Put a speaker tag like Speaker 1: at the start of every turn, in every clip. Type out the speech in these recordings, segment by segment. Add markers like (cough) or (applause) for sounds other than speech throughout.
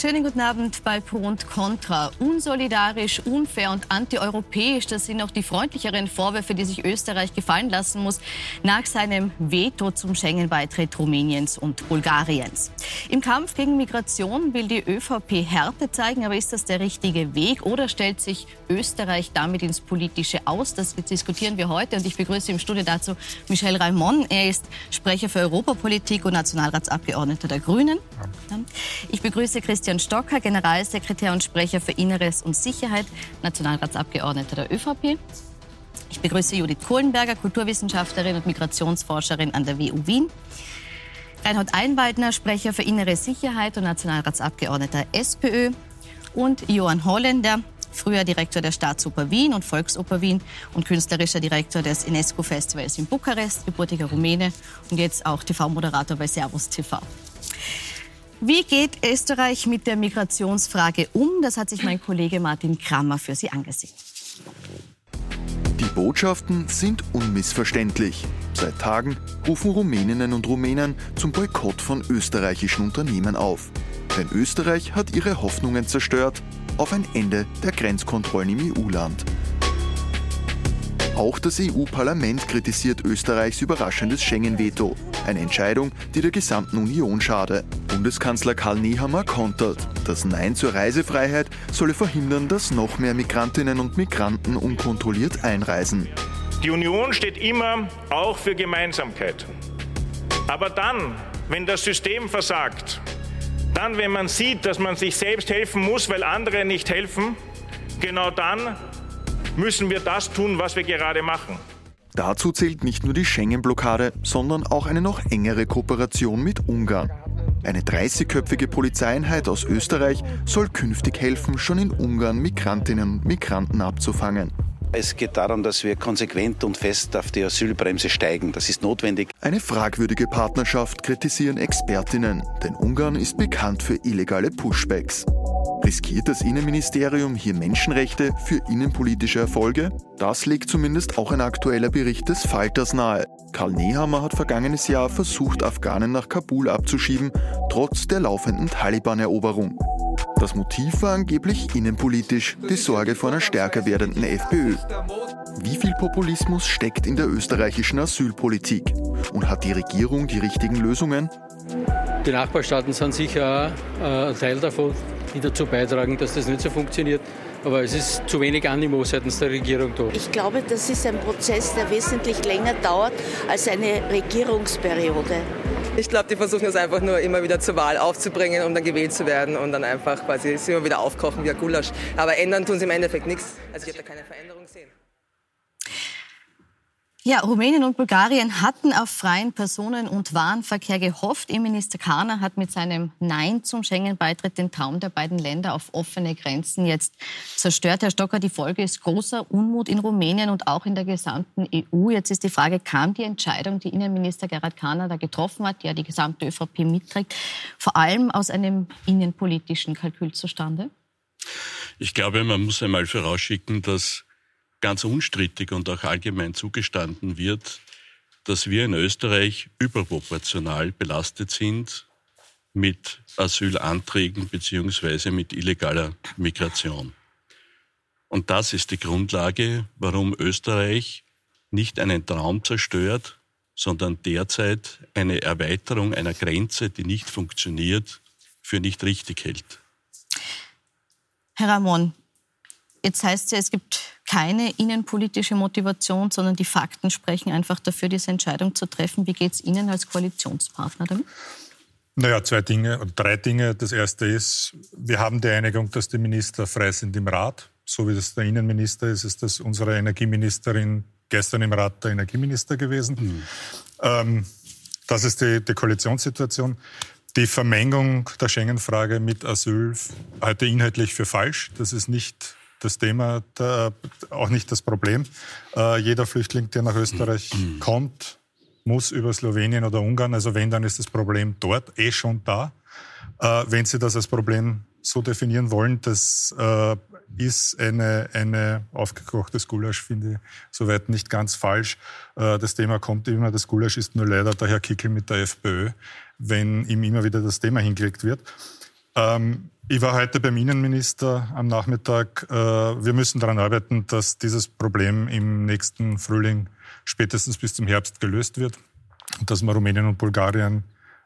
Speaker 1: Schönen guten Abend bei Pro und Contra. Unsolidarisch, unfair und antieuropäisch, das sind auch die freundlicheren Vorwürfe, die sich Österreich gefallen lassen muss nach seinem Veto zum Schengen-Beitritt Rumäniens und Bulgariens. Im Kampf gegen Migration will die ÖVP Härte zeigen, aber ist das der richtige Weg oder stellt sich Österreich damit ins Politische aus? Das diskutieren wir heute und ich begrüße im Studio dazu Michel Raimond. Er ist Sprecher für Europapolitik und Nationalratsabgeordneter der Grünen. Ich begrüße Christian Stocker, Generalsekretär und Sprecher für Inneres und Sicherheit, Nationalratsabgeordneter der ÖVP. Ich begrüße Judith Kohlenberger, Kulturwissenschaftlerin und Migrationsforscherin an der WU Wien. Reinhold Einwaldner, Sprecher für innere Sicherheit und Nationalratsabgeordneter SPÖ. Und Johann Holländer, früher Direktor der Staatsoper Wien und Volksoper Wien und künstlerischer Direktor des UNESCO-Festivals in Bukarest, gebürtiger Rumäne und jetzt auch TV-Moderator bei Servus TV. Wie geht Österreich mit der Migrationsfrage um? Das hat sich mein Kollege Martin Krammer für Sie angesehen.
Speaker 2: Die Botschaften sind unmissverständlich. Seit Tagen rufen Rumäninnen und Rumänen zum Boykott von österreichischen Unternehmen auf. Denn Österreich hat ihre Hoffnungen zerstört auf ein Ende der Grenzkontrollen im EU-Land. Auch das EU-Parlament kritisiert Österreichs überraschendes Schengen-Veto. Eine Entscheidung, die der gesamten Union schade. Bundeskanzler Karl Nehammer kontert. Das Nein zur Reisefreiheit solle verhindern, dass noch mehr Migrantinnen und Migranten unkontrolliert einreisen.
Speaker 3: Die Union steht immer auch für Gemeinsamkeit. Aber dann, wenn das System versagt, dann, wenn man sieht, dass man sich selbst helfen muss, weil andere nicht helfen, genau dann müssen wir das tun, was wir gerade machen.
Speaker 2: Dazu zählt nicht nur die Schengen-Blockade, sondern auch eine noch engere Kooperation mit Ungarn. Eine 30-köpfige Polizeieinheit aus Österreich soll künftig helfen, schon in Ungarn Migrantinnen und Migranten abzufangen.
Speaker 4: Es geht darum, dass wir konsequent und fest auf die Asylbremse steigen. Das ist notwendig.
Speaker 2: Eine fragwürdige Partnerschaft kritisieren Expertinnen, denn Ungarn ist bekannt für illegale Pushbacks. Riskiert das Innenministerium hier Menschenrechte für innenpolitische Erfolge? Das legt zumindest auch ein aktueller Bericht des Falters nahe. Karl Nehammer hat vergangenes Jahr versucht, Afghanen nach Kabul abzuschieben, trotz der laufenden Taliban-Eroberung. Das Motiv war angeblich innenpolitisch, die Sorge vor einer stärker werdenden FPÖ. Wie viel Populismus steckt in der österreichischen Asylpolitik? Und hat die Regierung die richtigen Lösungen?
Speaker 5: Die Nachbarstaaten sind sicher auch ein Teil davon, die dazu beitragen, dass das nicht so funktioniert. Aber es ist zu wenig Animo seitens der Regierung da.
Speaker 6: Ich glaube, das ist ein Prozess, der wesentlich länger dauert als eine Regierungsperiode.
Speaker 7: Ich glaube, die versuchen es einfach nur immer wieder zur Wahl aufzubringen, um dann gewählt zu werden und dann einfach quasi immer wieder aufkochen wie ein Gulasch. Aber ändern tun sie im Endeffekt nichts. Also ich habe da keine Veränderung gesehen.
Speaker 1: Ja, Rumänien und Bulgarien hatten auf freien Personen- und Warenverkehr gehofft. Innenminister Kahner hat mit seinem Nein zum Schengen-Beitritt den Traum der beiden Länder auf offene Grenzen jetzt zerstört. Herr Stocker, die Folge ist großer Unmut in Rumänien und auch in der gesamten EU. Jetzt ist die Frage, kam die Entscheidung, die Innenminister Gerhard Kahner da getroffen hat, die ja die gesamte ÖVP mitträgt, vor allem aus einem innenpolitischen Kalkül zustande?
Speaker 8: Ich glaube, man muss einmal vorausschicken, dass ganz unstrittig und auch allgemein zugestanden wird, dass wir in Österreich überproportional belastet sind mit Asylanträgen beziehungsweise mit illegaler Migration. Und das ist die Grundlage, warum Österreich nicht einen Traum zerstört, sondern derzeit eine Erweiterung einer Grenze, die nicht funktioniert, für nicht richtig hält.
Speaker 1: Herr Ramon, jetzt heißt es ja, es gibt keine innenpolitische Motivation, sondern die Fakten sprechen einfach dafür, diese Entscheidung zu treffen. Wie geht es Ihnen als Koalitionspartner damit?
Speaker 9: Naja, zwei Dinge, drei Dinge. Das erste ist, wir haben die Einigung, dass die Minister frei sind im Rat. So wie das der Innenminister ist, ist das unsere Energieministerin gestern im Rat der Energieminister gewesen. Mhm. Ähm, das ist die, die Koalitionssituation. Die Vermengung der Schengen-Frage mit Asyl halte inhaltlich für falsch. Das ist nicht das Thema, der, auch nicht das Problem. Äh, jeder Flüchtling, der nach Österreich mhm. kommt, muss über Slowenien oder Ungarn. Also wenn, dann ist das Problem dort eh schon da. Äh, wenn Sie das als Problem so definieren wollen, das äh, ist eine, eine aufgekochtes Gulasch, finde ich soweit nicht ganz falsch. Äh, das Thema kommt immer, das Gulasch ist nur leider der Herr Kickel mit der FPÖ, wenn ihm immer wieder das Thema hingelegt wird. Ähm, ich war heute beim Innenminister am Nachmittag. Äh, wir müssen daran arbeiten, dass dieses Problem im nächsten Frühling spätestens bis zum Herbst gelöst wird und dass wir Rumänien und Bulgarien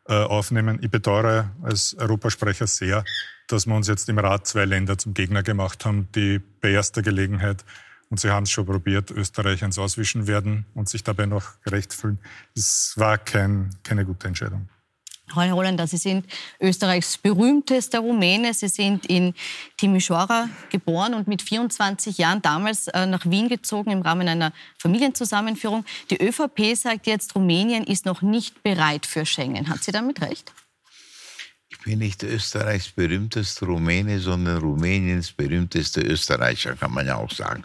Speaker 9: äh, aufnehmen. Ich bedauere als Europasprecher sehr, dass wir uns jetzt im Rat zwei Länder zum Gegner gemacht haben, die bei erster Gelegenheit, und Sie haben es schon probiert, Österreich ans Auswischen werden und sich dabei noch gerecht fühlen. Es war kein, keine gute Entscheidung.
Speaker 1: Holländer, Sie sind Österreichs berühmtester Rumäne. Sie sind in Timișoara geboren und mit 24 Jahren damals äh, nach Wien gezogen im Rahmen einer Familienzusammenführung. Die ÖVP sagt jetzt, Rumänien ist noch nicht bereit für Schengen. Hat sie damit recht?
Speaker 10: Ich bin nicht Österreichs berühmtester Rumäne, sondern Rumäniens berühmtester Österreicher, kann man ja auch sagen.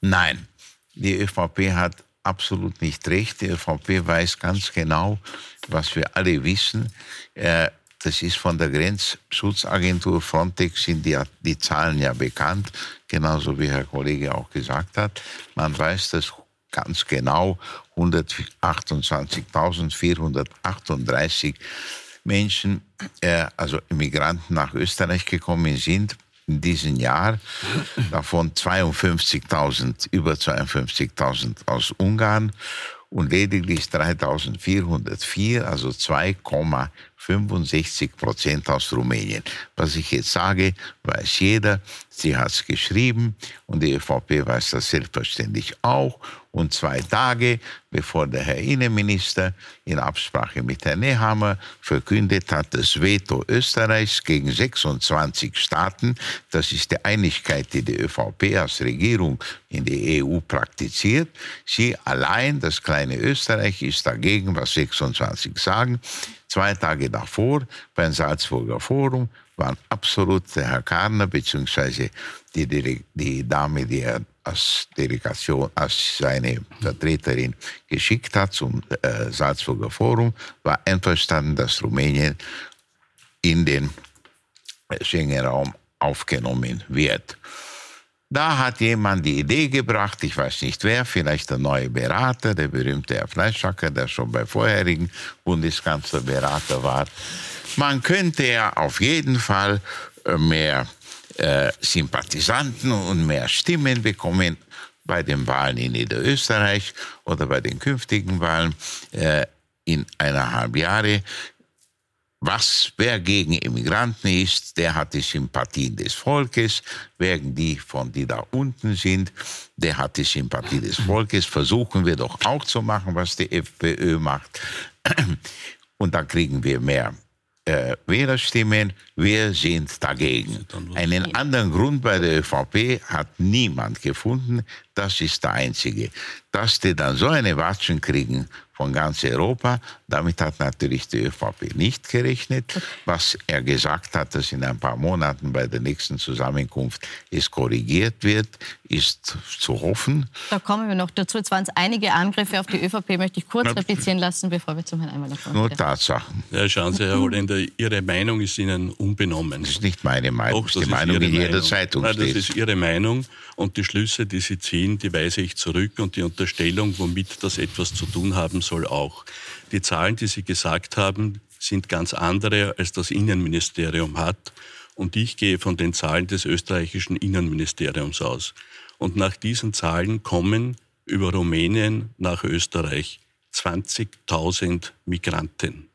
Speaker 10: Nein, die ÖVP hat absolut nicht recht. Die ÖVP weiß ganz genau, was wir alle wissen. Äh, das ist von der Grenzschutzagentur Frontex sind die, die Zahlen ja bekannt, genauso wie Herr Kollege auch gesagt hat. Man weiß das ganz genau. 128.438 Menschen, äh, also Immigranten nach Österreich gekommen sind in diesem Jahr, davon 52.000, über 52.000 aus Ungarn und lediglich 3.404, also 2,65 Prozent aus Rumänien. Was ich jetzt sage, weiß jeder. Sie hat es geschrieben und die ÖVP weiß das selbstverständlich auch. Und zwei Tage bevor der Herr Innenminister in Absprache mit Herrn Nehammer verkündet hat, das Veto Österreichs gegen 26 Staaten, das ist die Einigkeit, die die ÖVP als Regierung in die EU praktiziert. Sie allein, das kleine Österreich, ist dagegen, was 26 sagen. Zwei Tage davor beim Salzburger Forum waren absolut der Herr Karner bzw. Die, die Dame, die er als Delegation, als seine Vertreterin geschickt hat zum äh, Salzburger Forum, war einverstanden, dass Rumänien in den Schengen-Raum aufgenommen wird. Da hat jemand die Idee gebracht, ich weiß nicht wer, vielleicht der neue Berater, der berühmte Herr Fleischacker, der schon bei vorherigen Bundeskanzler Berater war. Man könnte ja auf jeden Fall äh, mehr äh, Sympathisanten und mehr Stimmen bekommen bei den Wahlen in Niederösterreich oder bei den künftigen Wahlen äh, in eineinhalb Jahre. Was, wer gegen Immigranten ist, der hat die Sympathien des Volkes. Wer die von die da unten sind, der hat die Sympathie des Volkes. Versuchen wir doch auch zu machen, was die FPÖ macht. Und dann kriegen wir mehr äh, Wählerstimmen. Wir sind dagegen. Einen anderen Grund bei der ÖVP hat niemand gefunden. Das ist der einzige. Dass die dann so eine Watschen kriegen von ganz Europa. Damit hat natürlich die ÖVP nicht gerechnet. Was er gesagt hat, dass in ein paar Monaten bei der nächsten Zusammenkunft es korrigiert wird, ist zu hoffen.
Speaker 1: Da kommen wir noch dazu. Jetzt waren es einige Angriffe auf die ÖVP, möchte ich kurz replizieren lassen, bevor wir zum Herrn Einweiler kommen.
Speaker 10: Nur Tatsachen.
Speaker 8: Ja, schauen Sie, Herr Holländer, Ihre Meinung ist Ihnen unbenommen.
Speaker 10: Das ist nicht meine Meinung, das ist die Meinung in jeder Zeitung
Speaker 8: Nein, Das ist Ihre Meinung und die Schlüsse, die Sie ziehen, die weise ich zurück und die Unterstellung, womit das etwas zu tun haben soll, auch. Die Zahlen, die Sie gesagt haben, sind ganz andere, als das Innenministerium hat. Und ich gehe von den Zahlen des österreichischen Innenministeriums aus. Und nach diesen Zahlen kommen über Rumänien nach Österreich 20.000 Migranten.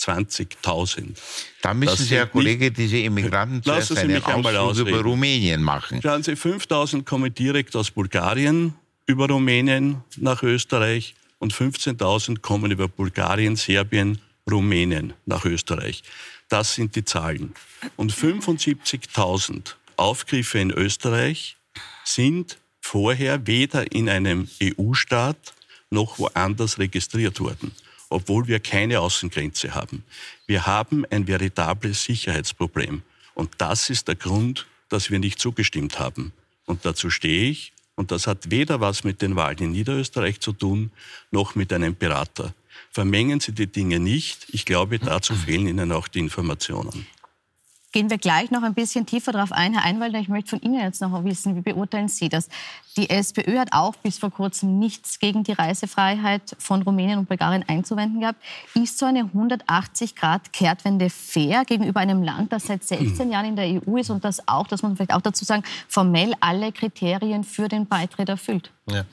Speaker 8: 20.000.
Speaker 10: Da müssen das Sie, Herr Kollege, diese Immigranten (laughs)
Speaker 8: zuerst einen Ausflug
Speaker 10: über Rumänien machen.
Speaker 8: Schauen Sie, 5.000 kommen direkt aus Bulgarien über Rumänien nach Österreich und 15.000 kommen über Bulgarien, Serbien, Rumänien nach Österreich. Das sind die Zahlen. Und 75.000 Aufgriffe in Österreich sind vorher weder in einem EU-Staat noch woanders registriert worden, obwohl wir keine Außengrenze haben. Wir haben ein veritables Sicherheitsproblem. Und das ist der Grund, dass wir nicht zugestimmt haben. Und dazu stehe ich und das hat weder was mit den Wahlen in Niederösterreich zu tun, noch mit einem Berater. Vermengen Sie die Dinge nicht. Ich glaube, dazu fehlen Ihnen auch die Informationen.
Speaker 1: Gehen wir gleich noch ein bisschen tiefer darauf ein, Herr Einwalder. Ich möchte von Ihnen jetzt noch wissen, wie beurteilen Sie das? Die SPÖ hat auch bis vor kurzem nichts gegen die Reisefreiheit von Rumänien und Bulgarien einzuwenden gehabt. Ist so eine 180-Grad-Kehrtwende fair gegenüber einem Land, das seit 16 Jahren in der EU ist und das auch, das muss man vielleicht auch dazu sagen, formell alle Kriterien für den Beitritt erfüllt? Ja.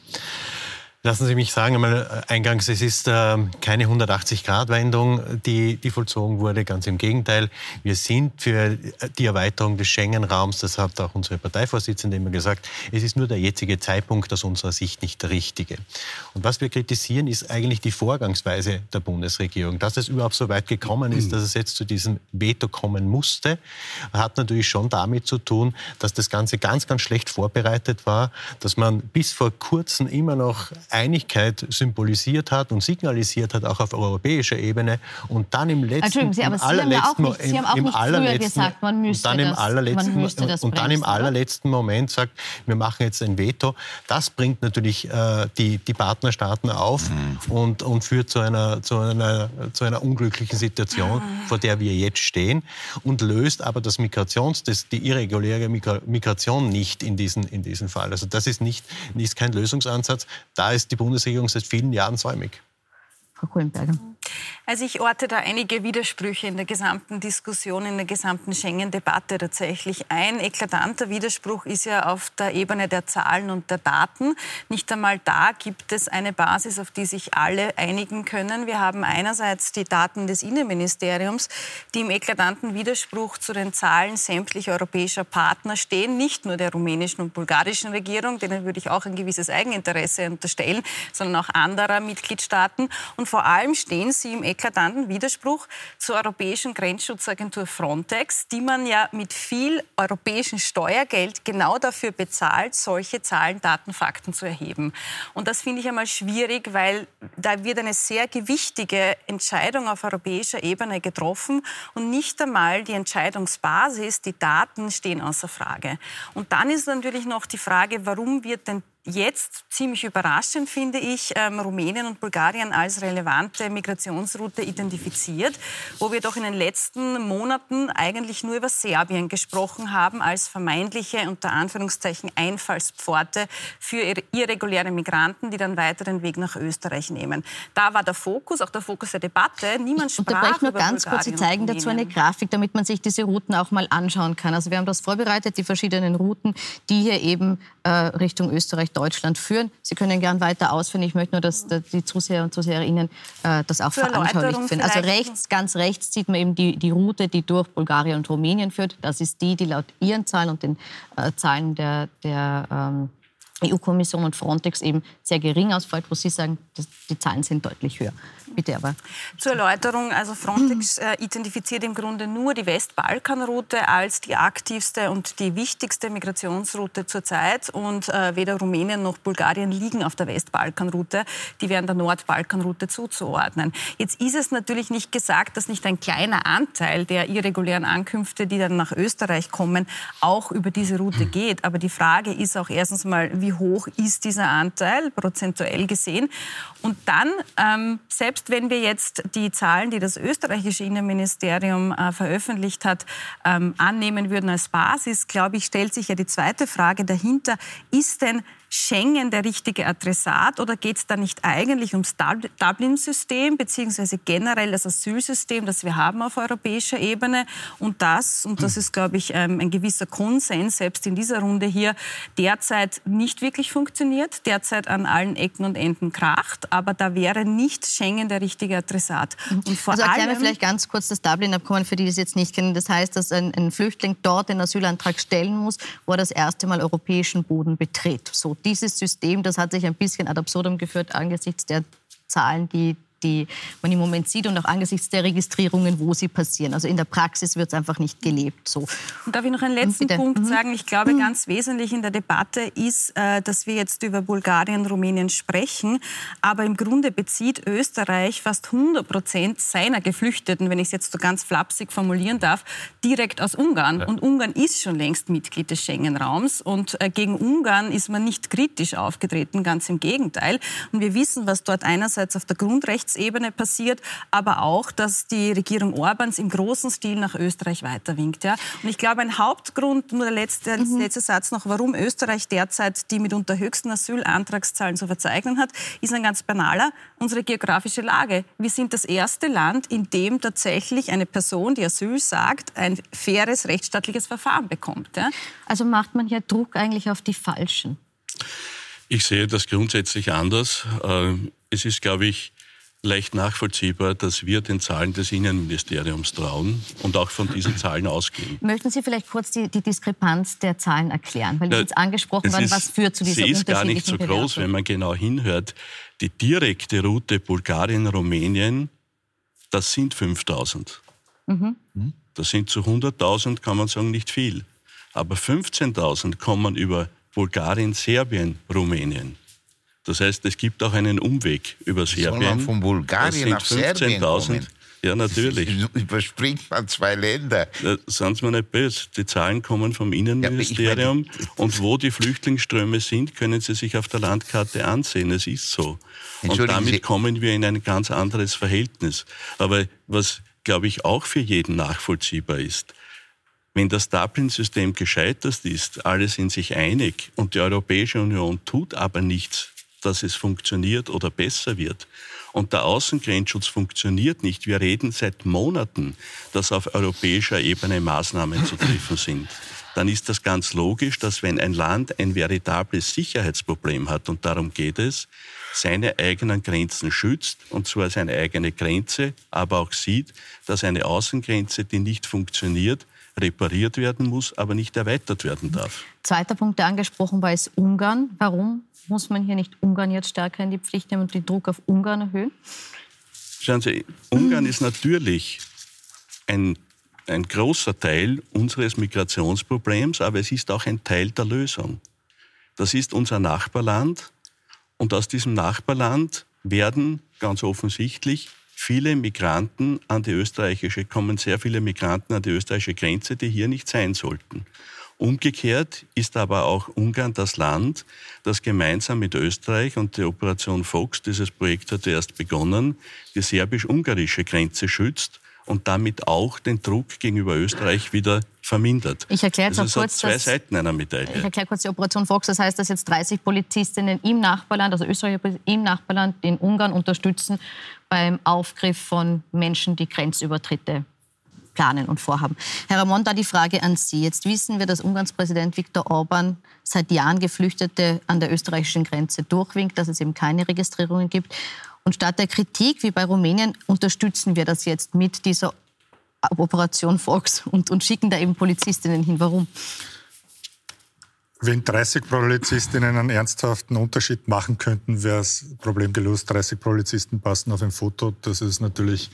Speaker 11: Lassen Sie mich sagen, einmal äh, eingangs, es ist äh, keine 180-Grad-Wendung, die, die vollzogen wurde. Ganz im Gegenteil. Wir sind für die Erweiterung des Schengen-Raums, das hat auch unsere Parteivorsitzende immer gesagt, es ist nur der jetzige Zeitpunkt aus unserer Sicht nicht der richtige. Und was wir kritisieren, ist eigentlich die Vorgangsweise der Bundesregierung. Dass es überhaupt so weit gekommen ist, dass es jetzt zu diesem Veto kommen musste, hat natürlich schon damit zu tun, dass das Ganze ganz, ganz schlecht vorbereitet war, dass man bis vor kurzem immer noch Einigkeit symbolisiert hat und signalisiert hat, auch auf europäischer Ebene. Und dann im letzten,
Speaker 1: Sie, aber Sie haben ja auch nicht, Sie haben auch nicht früher gesagt, man müsste, und dann im allerletzten, man müsste das
Speaker 11: Und dann im allerletzten Moment sagt, wir machen jetzt ein Veto. Das bringt natürlich äh, die, die Partnerstaaten auf mhm. und, und führt zu einer, zu, einer, zu einer unglücklichen Situation, mhm. vor der wir jetzt stehen und löst aber das Migrations, das, die irreguläre Migration nicht in diesen, in diesen Fall. Also das ist, nicht, ist kein Lösungsansatz. Da ist ist die Bundesregierung seit vielen Jahren säumig.
Speaker 1: Frau Kohlenberger.
Speaker 12: Also ich orte da einige Widersprüche in der gesamten Diskussion, in der gesamten Schengen-Debatte tatsächlich. Ein eklatanter Widerspruch ist ja auf der Ebene der Zahlen und der Daten. Nicht einmal da gibt es eine Basis, auf die sich alle einigen können. Wir haben einerseits die Daten des Innenministeriums, die im eklatanten Widerspruch zu den Zahlen sämtlicher europäischer Partner stehen, nicht nur der rumänischen und bulgarischen Regierung, denen würde ich auch ein gewisses Eigeninteresse unterstellen, sondern auch anderer Mitgliedstaaten. Und vor allem stehen sie im eklatanten Widerspruch zur Europäischen Grenzschutzagentur Frontex, die man ja mit viel europäischem Steuergeld genau dafür bezahlt, solche Zahlen, Daten, Fakten zu erheben. Und das finde ich einmal schwierig, weil da wird eine sehr gewichtige Entscheidung auf europäischer Ebene getroffen und nicht einmal die Entscheidungsbasis, die Daten stehen außer Frage. Und dann ist natürlich noch die Frage, warum wird denn jetzt ziemlich überraschend, finde ich, ähm, Rumänien und Bulgarien als relevante Migrationsroute identifiziert, wo wir doch in den letzten Monaten eigentlich nur über Serbien gesprochen haben als vermeintliche, unter Anführungszeichen, Einfallspforte für irreguläre Migranten, die dann weiter den Weg nach Österreich nehmen. Da war der Fokus, auch der Fokus der Debatte. Niemand sprach ich
Speaker 1: unterbreche nur ganz Bulgarien kurz. Sie zeigen dazu eine Grafik, damit man sich diese Routen auch mal anschauen kann. Also wir haben das vorbereitet, die verschiedenen Routen, die hier eben äh, Richtung Österreich Deutschland führen. Sie können gern weiter ausführen. Ich möchte nur, dass die Zuseher und Zuseherinnen äh, das auch veranschaulich finden. Also rechts, ganz rechts sieht man eben die, die Route, die durch Bulgarien und Rumänien führt. Das ist die, die laut ihren Zahlen und den äh, Zahlen der, der ähm, EU-Kommission und Frontex eben sehr gering ausfällt, wo Sie sagen, die Zahlen sind deutlich höher. Bitte aber.
Speaker 12: Zur Erläuterung, also Frontex (clears throat) äh, identifiziert im Grunde nur die Westbalkanroute als die aktivste und die wichtigste Migrationsroute zurzeit. Und äh, weder Rumänien noch Bulgarien liegen auf der Westbalkanroute. Die wären der Nordbalkanroute zuzuordnen. Jetzt ist es natürlich nicht gesagt, dass nicht ein kleiner Anteil der irregulären Ankünfte, die dann nach Österreich kommen, auch über diese Route (clears throat) geht. Aber die Frage ist auch erstens mal, wie hoch ist dieser Anteil prozentuell gesehen? Und dann, ähm, selbst wenn wir jetzt die Zahlen, die das österreichische Innenministerium äh, veröffentlicht hat, ähm, annehmen würden als Basis, glaube ich, stellt sich ja die zweite Frage dahinter, ist denn Schengen der richtige Adressat oder geht es da nicht eigentlich ums Dublin-System beziehungsweise generell das Asylsystem, das wir haben auf europäischer Ebene und das, und das ist, glaube ich, ähm, ein gewisser Konsens, selbst in dieser Runde hier, derzeit nicht wirklich funktioniert, derzeit an allen Ecken und Enden kracht, aber da wäre nicht Schengen der richtige Adressat.
Speaker 1: Und vor also erklären wir vielleicht ganz kurz das Dublin-Abkommen, für die, die es jetzt nicht kennen. Das heißt, dass ein, ein Flüchtling dort den Asylantrag stellen muss, wo er das erste Mal europäischen Boden betritt. So dieses System, das hat sich ein bisschen ad absurdum geführt angesichts der Zahlen, die die man im Moment sieht und auch angesichts der Registrierungen, wo sie passieren. Also in der Praxis wird es einfach nicht gelebt. So.
Speaker 12: Und darf ich noch einen letzten Bitte. Punkt mhm. sagen? Ich glaube, mhm. ganz wesentlich in der Debatte ist, äh, dass wir jetzt über Bulgarien, Rumänien sprechen, aber im Grunde bezieht Österreich fast 100 Prozent seiner Geflüchteten, wenn ich es jetzt so ganz flapsig formulieren darf, direkt aus Ungarn. Ja. Und Ungarn ist schon längst Mitglied des Schengen-Raums und äh, gegen Ungarn ist man nicht kritisch aufgetreten, ganz im Gegenteil. Und wir wissen, was dort einerseits auf der Grundrechte Rechtsebene passiert, aber auch, dass die Regierung Orbans im großen Stil nach Österreich weiterwinkt. Ja? Und ich glaube, ein Hauptgrund, nur der letzte, mhm. letzte Satz noch, warum Österreich derzeit die mitunter höchsten Asylantragszahlen zu verzeichnen hat, ist ein ganz banaler, unsere geografische Lage. Wir sind das erste Land, in dem tatsächlich eine Person, die Asyl sagt, ein faires rechtsstaatliches Verfahren bekommt. Ja?
Speaker 1: Also macht man hier Druck eigentlich auf die Falschen?
Speaker 8: Ich sehe das grundsätzlich anders. Äh, es ist, glaube ich, leicht nachvollziehbar, dass wir den Zahlen des Innenministeriums trauen und auch von diesen Zahlen ausgehen.
Speaker 1: Möchten Sie vielleicht kurz die, die Diskrepanz der Zahlen erklären? Weil ja, jetzt angesprochen worden, was führt zu dieser
Speaker 8: Sie ist gar nicht so groß, wenn man genau hinhört. Die direkte Route Bulgarien-Rumänien, das sind 5000. Mhm. Das sind zu 100.000, kann man sagen, nicht viel. Aber 15.000 kommen über Bulgarien, Serbien, Rumänien. Das heißt, es gibt auch einen Umweg über Serbien.
Speaker 10: Von Bulgarien nach Serbien kommen?
Speaker 8: Ja, natürlich.
Speaker 10: Überspringt man zwei Länder.
Speaker 8: Da sind Sie mir nicht böse. Die Zahlen kommen vom Innenministerium. Ja, meine, und wo die Flüchtlingsströme sind, können Sie sich auf der Landkarte ansehen. Es ist so. Und damit kommen wir in ein ganz anderes Verhältnis. Aber was, glaube ich, auch für jeden nachvollziehbar ist, wenn das Dublin-System gescheitert ist, alle sind sich einig und die Europäische Union tut aber nichts, dass es funktioniert oder besser wird, und der Außengrenzschutz funktioniert nicht. Wir reden seit Monaten, dass auf europäischer Ebene Maßnahmen zu treffen sind. Dann ist das ganz logisch, dass wenn ein Land ein veritables Sicherheitsproblem hat, und darum geht es, seine eigenen Grenzen schützt, und zwar seine eigene Grenze, aber auch sieht, dass eine Außengrenze, die nicht funktioniert, repariert werden muss, aber nicht erweitert werden darf.
Speaker 1: Zweiter Punkt, der angesprochen war, ist Ungarn. Warum muss man hier nicht Ungarn jetzt stärker in die Pflicht nehmen und den Druck auf Ungarn erhöhen?
Speaker 8: Schauen Sie, Ungarn ist natürlich ein, ein großer Teil unseres Migrationsproblems, aber es ist auch ein Teil der Lösung. Das ist unser Nachbarland und aus diesem Nachbarland werden ganz offensichtlich viele Migranten an die österreichische, kommen sehr viele Migranten an die österreichische Grenze, die hier nicht sein sollten. Umgekehrt ist aber auch Ungarn das Land, das gemeinsam mit Österreich und der Operation Fox, dieses Projekt hat erst begonnen, die serbisch-ungarische Grenze schützt und damit auch den Druck gegenüber Österreich wieder vermindert.
Speaker 1: Ich erkläre jetzt
Speaker 8: also
Speaker 1: auch kurz,
Speaker 8: zwei Seiten einer Medaille.
Speaker 1: Ich erkläre kurz die Operation Fox. Das heißt, dass jetzt 30 Polizistinnen im Nachbarland, also Österreich im Nachbarland, in Ungarn unterstützen beim Aufgriff von Menschen, die Grenzübertritte planen und vorhaben. Herr Ramon, da die Frage an Sie. Jetzt wissen wir, dass Ungarns Präsident Viktor Orban seit Jahren Geflüchtete an der österreichischen Grenze durchwinkt, dass es eben keine Registrierungen gibt. Und statt der Kritik wie bei Rumänien unterstützen wir das jetzt mit dieser Operation Fox und, und schicken da eben Polizistinnen hin. Warum?
Speaker 9: Wenn 30 Polizistinnen einen ernsthaften Unterschied machen könnten, wäre das Problem gelöst. 30 Polizisten passen auf ein Foto. Das ist natürlich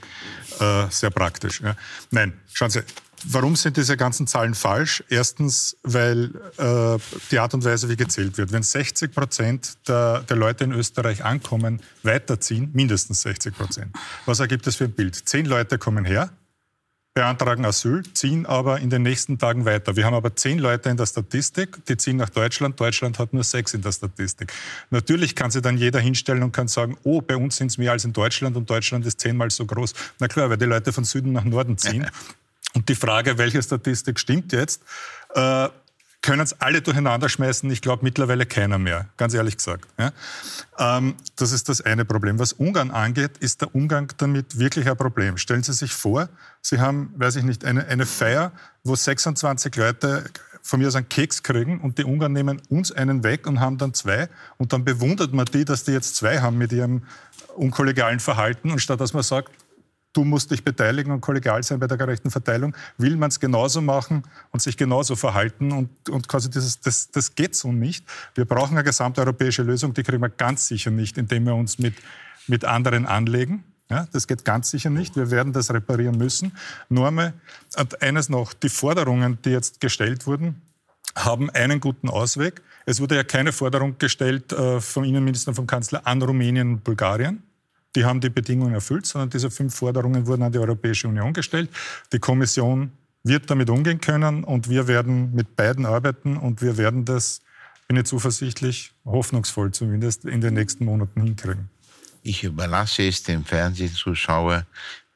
Speaker 9: äh, sehr praktisch. Ja. Nein, schauen Sie, Warum sind diese ganzen Zahlen falsch? Erstens, weil äh, die Art und Weise, wie gezählt wird. Wenn 60 Prozent der, der, Leute in Österreich ankommen, weiterziehen, mindestens 60 Prozent. Was ergibt das für ein Bild? Zehn Leute kommen her, beantragen Asyl, ziehen aber in den nächsten Tagen weiter. Wir haben aber zehn Leute in der Statistik, die ziehen nach Deutschland. Deutschland hat nur sechs in der Statistik. Natürlich kann sich dann jeder hinstellen und kann sagen, oh, bei uns sind es mehr als in Deutschland und Deutschland ist zehnmal so groß. Na klar, weil die Leute von Süden nach Norden ziehen. (laughs) Und die Frage, welche Statistik stimmt jetzt, äh, können es alle durcheinander schmeißen. Ich glaube mittlerweile keiner mehr, ganz ehrlich gesagt. Ja? Ähm, das ist das eine Problem. Was Ungarn angeht, ist der Umgang damit wirklich ein Problem. Stellen Sie sich vor, Sie haben, weiß ich nicht, eine, eine Feier, wo 26 Leute von mir aus einen Keks kriegen und die Ungarn nehmen uns einen weg und haben dann zwei und dann bewundert man die, dass die jetzt zwei haben mit ihrem unkollegialen Verhalten und statt dass man sagt, du musst dich beteiligen und kollegial sein bei der gerechten Verteilung, will man es genauso machen und sich genauso verhalten und, und quasi dieses, das, das geht so nicht. Wir brauchen eine gesamteuropäische Lösung, die kriegen wir ganz sicher nicht, indem wir uns mit, mit anderen anlegen. Ja, das geht ganz sicher nicht. Wir werden das reparieren müssen. Einmal, und eines noch, die Forderungen, die jetzt gestellt wurden, haben einen guten Ausweg. Es wurde ja keine Forderung gestellt äh, vom Innenminister und vom Kanzler an Rumänien und Bulgarien die haben die Bedingungen erfüllt, sondern diese fünf Forderungen wurden an die Europäische Union gestellt. Die Kommission wird damit umgehen können und wir werden mit beiden arbeiten und wir werden das, bin ich zuversichtlich, hoffnungsvoll zumindest, in den nächsten Monaten hinkriegen.
Speaker 10: Ich überlasse es dem Fernsehzuschauer,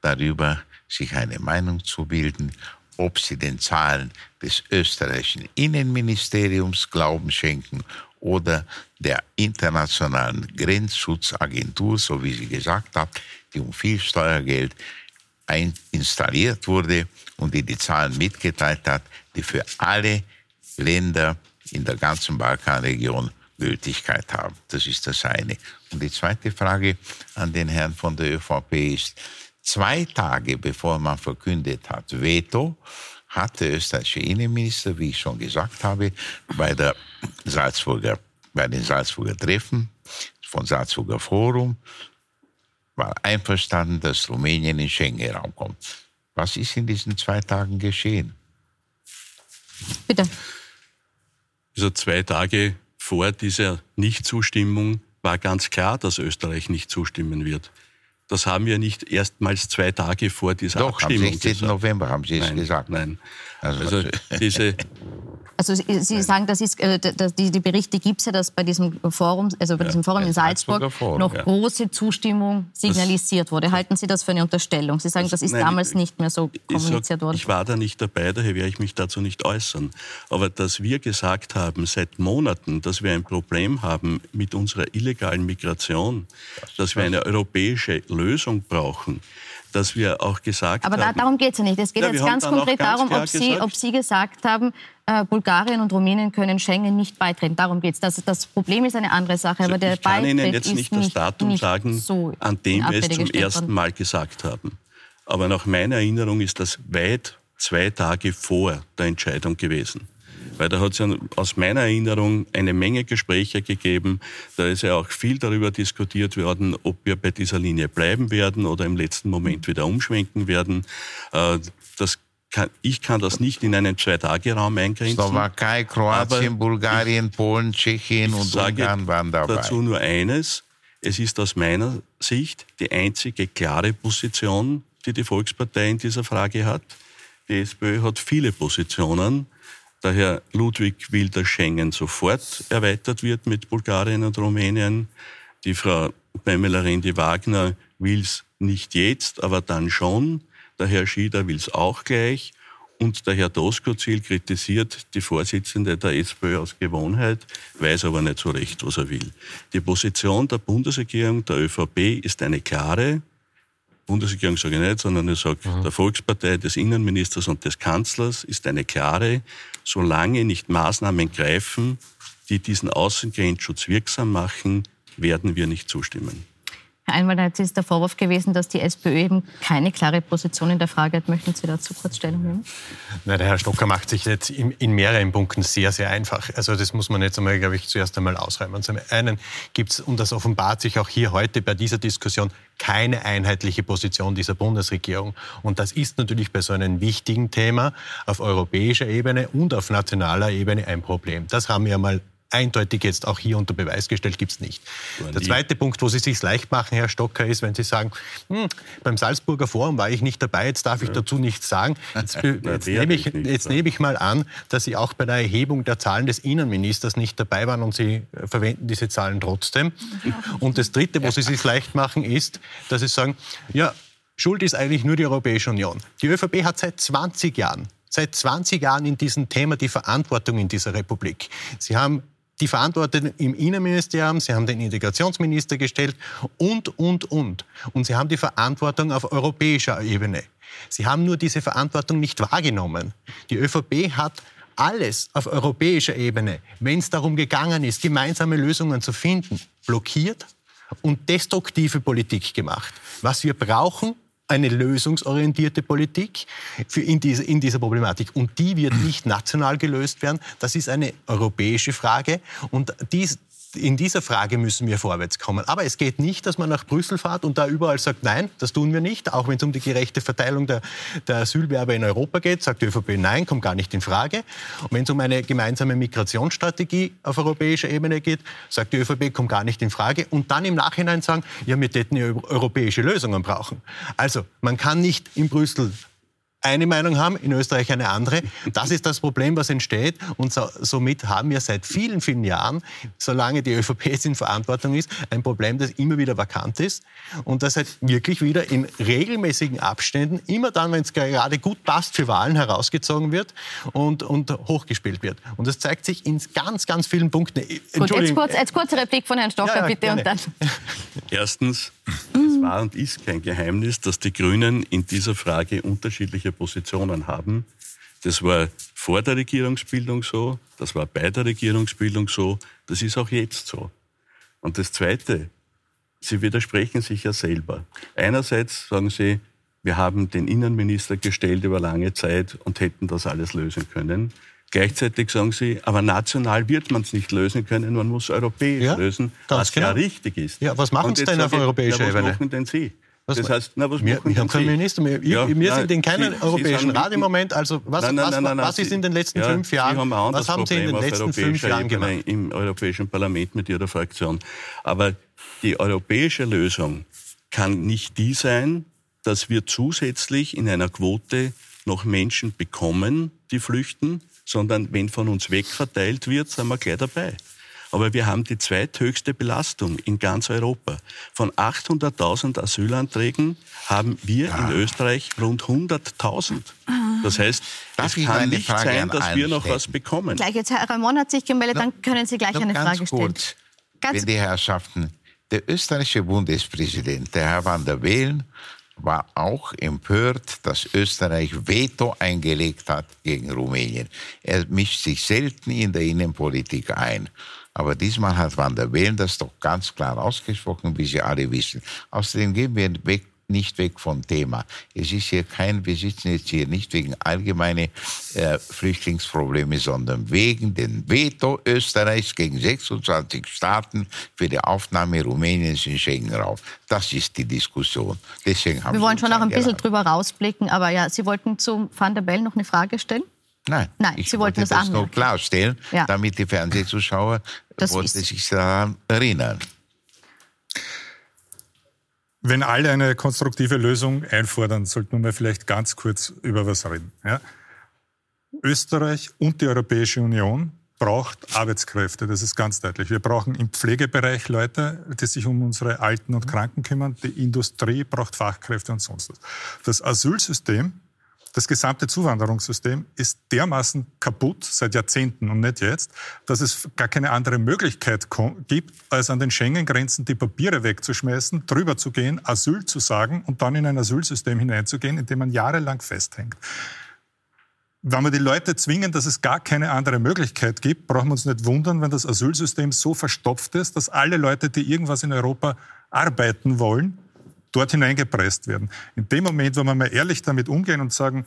Speaker 10: darüber sich eine Meinung zu bilden, ob sie den Zahlen des österreichischen Innenministeriums Glauben schenken oder der internationalen Grenzschutzagentur, so wie sie gesagt hat, die um viel Steuergeld installiert wurde und die die Zahlen mitgeteilt hat, die für alle Länder in der ganzen Balkanregion Gültigkeit haben. Das ist das eine. Und die zweite Frage an den Herrn von der ÖVP ist, zwei Tage bevor man verkündet hat, Veto, hat der österreichische Innenminister, wie ich schon gesagt habe, bei, der Salzburger, bei den Salzburger Treffen von Salzburger Forum war einverstanden, dass Rumänien in den Schengen-Raum kommt. Was ist in diesen zwei Tagen geschehen?
Speaker 1: Bitte.
Speaker 8: Also zwei Tage vor dieser Nichtzustimmung war ganz klar, dass Österreich nicht zustimmen wird. Das haben wir nicht erstmals zwei Tage vor dieser
Speaker 10: Doch,
Speaker 8: Abstimmung
Speaker 10: am 16.
Speaker 8: gesagt.
Speaker 10: November haben Sie es
Speaker 8: nein,
Speaker 10: gesagt.
Speaker 8: Nein. Also, also diese
Speaker 1: also Sie, sagen, das ist, äh, das, die, die, Berichte gibt es ja, dass bei diesem Forum, also bei diesem Forum in Salzburg Forum, noch ja. große Zustimmung signalisiert wurde. Halten Sie das für eine Unterstellung? Sie sagen, das, das ist nein, damals ich, nicht mehr so kommuniziert
Speaker 8: sag,
Speaker 1: worden.
Speaker 8: Ich war da nicht dabei, daher werde ich mich dazu nicht äußern. Aber dass wir gesagt haben seit Monaten, dass wir ein Problem haben mit unserer illegalen Migration, dass wir eine europäische Lösung brauchen, dass wir auch gesagt
Speaker 1: Aber
Speaker 8: haben... Aber
Speaker 1: darum geht es ja nicht. Es geht ja, jetzt ganz konkret ganz darum, ob Sie, ob Sie gesagt haben, äh, Bulgarien und Rumänien können Schengen nicht beitreten. Darum geht es. Das, das, Problem ist eine andere Sache.
Speaker 8: Also
Speaker 1: aber der
Speaker 8: ich kann
Speaker 1: Beitritt
Speaker 8: Ihnen jetzt nicht das Datum
Speaker 1: nicht
Speaker 8: sagen,
Speaker 1: so
Speaker 8: an dem wir es zum ersten Mal gesagt haben. Aber nach meiner Erinnerung ist das weit zwei Tage vor der Entscheidung gewesen. Weil da hat es ja aus meiner Erinnerung eine Menge Gespräche gegeben. Da ist ja auch viel darüber diskutiert worden, ob wir bei dieser Linie bleiben werden oder im letzten Moment wieder umschwenken werden. Äh, das kann, ich kann das nicht in einen Zwei-Tage-Raum eingrenzen.
Speaker 10: Slowakei, Kroatien, Bulgarien, Polen, Tschechien und Ungarn waren dabei.
Speaker 8: Dazu nur eines. Es ist aus meiner Sicht die einzige klare Position, die die Volkspartei in dieser Frage hat. Die SPÖ hat viele Positionen. Der Herr Ludwig will, dass Schengen sofort erweitert wird mit Bulgarien und Rumänien. Die Frau Pamela Rendi-Wagner will es nicht jetzt, aber dann schon. Der Herr Schieder will es auch gleich. Und der Herr Doskozil kritisiert die Vorsitzende der SPÖ aus Gewohnheit, weiß aber nicht so recht, was er will. Die Position der Bundesregierung, der ÖVP, ist eine klare. Bundesregierung sage ich nicht, sondern ich sage, mhm. der Volkspartei des Innenministers und des Kanzlers ist eine klare solange nicht Maßnahmen greifen, die diesen Außengrenzschutz wirksam machen, werden wir nicht zustimmen.
Speaker 1: Jetzt ist der Vorwurf gewesen, dass die SPÖ eben keine klare Position in der Frage hat. Möchten Sie dazu kurz Stellung nehmen?
Speaker 11: Nein, der Herr Stocker macht sich jetzt in, in, mehreren Punkten sehr, sehr einfach. Also das muss man jetzt einmal, glaube ich, zuerst einmal ausräumen. Zum einen gibt es, und das offenbart sich auch hier heute bei dieser Diskussion, keine einheitliche Position dieser Bundesregierung. Und das ist natürlich bei so einem wichtigen Thema auf europäischer Ebene und auf nationaler Ebene ein Problem. Das haben wir mal eindeutig jetzt auch hier unter Beweis gestellt, gibt es nicht. Der zweite Punkt, wo Sie sich leicht machen, Herr Stocker, ist, wenn Sie sagen, hm, beim Salzburger Forum war ich nicht dabei, jetzt darf ich dazu nichts sagen. Jetzt, (laughs) jetzt, nehme, ich, jetzt nehme ich mal an, dass Sie auch bei der Erhebung der Zahlen des Innenministers nicht dabei waren und Sie äh, verwenden diese Zahlen trotzdem. Und das Dritte, wo Sie sich leicht machen, ist, dass Sie sagen, ja, Schuld ist eigentlich nur die Europäische Union. Die ÖVP hat seit 20 Jahren seit 20 Jahren in diesem Thema die Verantwortung in dieser Republik. Sie haben die Verantwortlichen im Innenministerium, Sie haben den Integrationsminister gestellt und, und, und. Und Sie haben die Verantwortung auf europäischer Ebene. Sie haben nur diese Verantwortung nicht wahrgenommen. Die ÖVP hat alles auf europäischer Ebene, wenn es darum gegangen ist, gemeinsame Lösungen zu finden, blockiert und destruktive Politik gemacht. Was wir brauchen, eine lösungsorientierte Politik für in, diese, in dieser Problematik. Und die wird nicht national gelöst werden. Das ist eine europäische Frage. Und dies, in dieser Frage müssen wir vorwärts kommen. Aber es geht nicht, dass man nach Brüssel fährt und da überall sagt, nein, das tun wir nicht. Auch wenn es um die gerechte Verteilung der, der Asylwerber in Europa geht, sagt die ÖVP, nein, kommt gar nicht in Frage. Und wenn es um eine gemeinsame Migrationsstrategie auf europäischer Ebene geht, sagt die ÖVP, kommt gar nicht in Frage. Und dann im Nachhinein sagen, ja, wir hätten europäische Lösungen brauchen. Also, man kann nicht in Brüssel eine Meinung haben, in Österreich eine andere. Das ist das Problem, was entsteht. Und so, somit haben wir seit vielen, vielen Jahren, solange die ÖVP jetzt in Verantwortung ist, ein Problem, das immer wieder vakant ist und das halt wirklich wieder in regelmäßigen Abständen, immer dann, wenn es gerade gut passt, für Wahlen herausgezogen wird und, und hochgespielt wird. Und das zeigt sich in ganz, ganz vielen Punkten.
Speaker 1: Gut, jetzt, kurz, jetzt kurze Replik von Herrn Stocker, ja, bitte. Und dann.
Speaker 8: Erstens, es war und ist kein Geheimnis, dass die Grünen in dieser Frage unterschiedliche Positionen haben. Das war vor der Regierungsbildung so, das war bei der Regierungsbildung so, das ist auch jetzt so. Und das Zweite, Sie widersprechen sich ja selber. Einerseits sagen Sie, wir haben den Innenminister gestellt über lange Zeit und hätten das alles lösen können. Gleichzeitig sagen Sie, aber national wird man es nicht lösen können, man muss europäisch ja, lösen, was genau. ja richtig ist.
Speaker 11: Ja, was machen Sie denn auf europäischer Ebene?
Speaker 8: Was machen denn Sie?
Speaker 11: Was das heißt, na, was wir, machen wir haben keinen Minister mehr. Ja, wir nein, sind in keinem Sie, europäischen Sie Rat im Moment. Also was, nein, nein, was, was ist in den letzten ja, fünf Jahren?
Speaker 8: Haben was haben Sie in den letzten fünf Jahren gemacht? Im Europäischen Parlament mit Ihrer Fraktion. Aber die europäische Lösung kann nicht die sein, dass wir zusätzlich in einer Quote noch Menschen bekommen, die flüchten, sondern wenn von uns wegverteilt wird, sind wir gleich dabei. Aber wir haben die zweithöchste Belastung in ganz Europa. Von 800.000 Asylanträgen haben wir ja. in Österreich rund 100.000. Das heißt, Darf es kann nicht Frage sein, dass wir noch was bekommen.
Speaker 1: Gleich jetzt, Herr Ramon hat sich gemeldet, dann können Sie gleich eine Frage stellen. Kurz,
Speaker 10: ganz wenn die Herrschaften, der österreichische Bundespräsident, der Herr van der Bellen, war auch empört, dass Österreich Veto eingelegt hat gegen Rumänien. Er mischt sich selten in der Innenpolitik ein. Aber diesmal hat Van der Bellen das doch ganz klar ausgesprochen, wie Sie alle wissen. Außerdem gehen wir weg nicht weg vom Thema. Es ist hier kein, wir sitzen jetzt hier nicht wegen allgemeine äh, Flüchtlingsprobleme, sondern wegen dem Veto Österreichs gegen 26 Staaten für die Aufnahme Rumäniens in Schengen-Raum. Das ist die Diskussion.
Speaker 1: Deswegen haben wir wollen schon noch ein bisschen drüber rausblicken, aber ja, Sie wollten zu Van der Bellen noch eine Frage stellen?
Speaker 10: Nein,
Speaker 1: Nein
Speaker 10: ich
Speaker 1: Sie wollten
Speaker 10: wollte
Speaker 1: das,
Speaker 10: das nur klarstellen, ja. damit die Fernsehzuschauer das sich daran erinnern.
Speaker 9: Wenn alle eine konstruktive Lösung einfordern, sollten wir vielleicht ganz kurz über was reden. Ja? Österreich und die Europäische Union braucht Arbeitskräfte, das ist ganz deutlich. Wir brauchen im Pflegebereich Leute, die sich um unsere Alten und Kranken kümmern. Die Industrie braucht Fachkräfte und sonst was. Das Asylsystem das gesamte Zuwanderungssystem ist dermaßen kaputt seit Jahrzehnten und nicht jetzt, dass es gar keine andere Möglichkeit gibt, als an den Schengen-Grenzen die Papiere wegzuschmeißen, drüber zu gehen, Asyl zu sagen und dann in ein Asylsystem hineinzugehen, in dem man jahrelang festhängt. Wenn wir die Leute zwingen, dass es gar keine andere Möglichkeit gibt, brauchen wir uns nicht wundern, wenn das Asylsystem so verstopft ist, dass alle Leute, die irgendwas in Europa arbeiten wollen, dort hineingepresst werden. In dem Moment, wo wir mal ehrlich damit umgehen und sagen,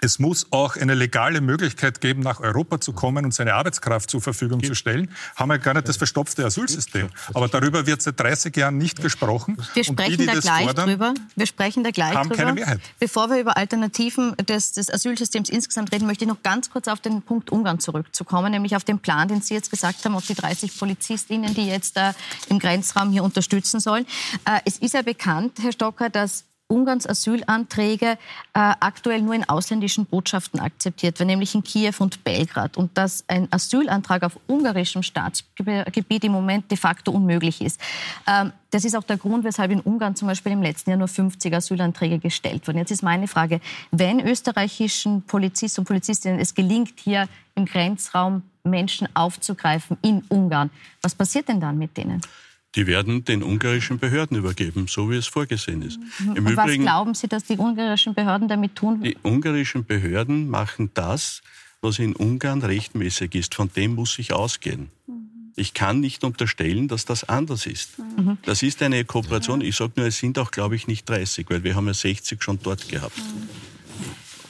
Speaker 9: es muss auch eine legale Möglichkeit geben, nach Europa zu kommen und seine Arbeitskraft zur Verfügung zu stellen. Haben wir gar nicht das verstopfte Asylsystem. Aber darüber wird seit 30 Jahren nicht gesprochen.
Speaker 1: Wir sprechen die, die da gleich fordern, drüber. Wir sprechen da gleich
Speaker 9: haben
Speaker 1: drüber.
Speaker 9: Keine Mehrheit.
Speaker 1: Bevor wir über Alternativen des, des, Asylsystems insgesamt reden, möchte ich noch ganz kurz auf den Punkt Ungarn zurückzukommen, nämlich auf den Plan, den Sie jetzt gesagt haben, auf die 30 Polizistinnen, die jetzt äh, im Grenzraum hier unterstützen sollen. Äh, es ist ja bekannt, Herr Stocker, dass Ungarns Asylanträge äh, aktuell nur in ausländischen Botschaften akzeptiert werden, nämlich in Kiew und Belgrad. Und dass ein Asylantrag auf ungarischem Staatsgebiet im Moment de facto unmöglich ist. Ähm, das ist auch der Grund, weshalb in Ungarn zum Beispiel im letzten Jahr nur 50 Asylanträge gestellt wurden. Jetzt ist meine Frage, wenn österreichischen Polizisten und Polizistinnen es gelingt, hier im Grenzraum Menschen aufzugreifen in Ungarn, was passiert denn dann mit denen?
Speaker 8: Die werden den ungarischen Behörden übergeben, so wie es vorgesehen ist.
Speaker 1: Mhm. Im Und Übrigen, was glauben Sie, dass die ungarischen Behörden damit tun?
Speaker 8: Die ungarischen Behörden machen das, was in Ungarn rechtmäßig ist. Von dem muss ich ausgehen. Mhm. Ich kann nicht unterstellen, dass das anders ist. Mhm. Das ist eine Kooperation. Ich sage nur, es sind auch, glaube ich, nicht 30, weil wir haben ja 60 schon dort gehabt.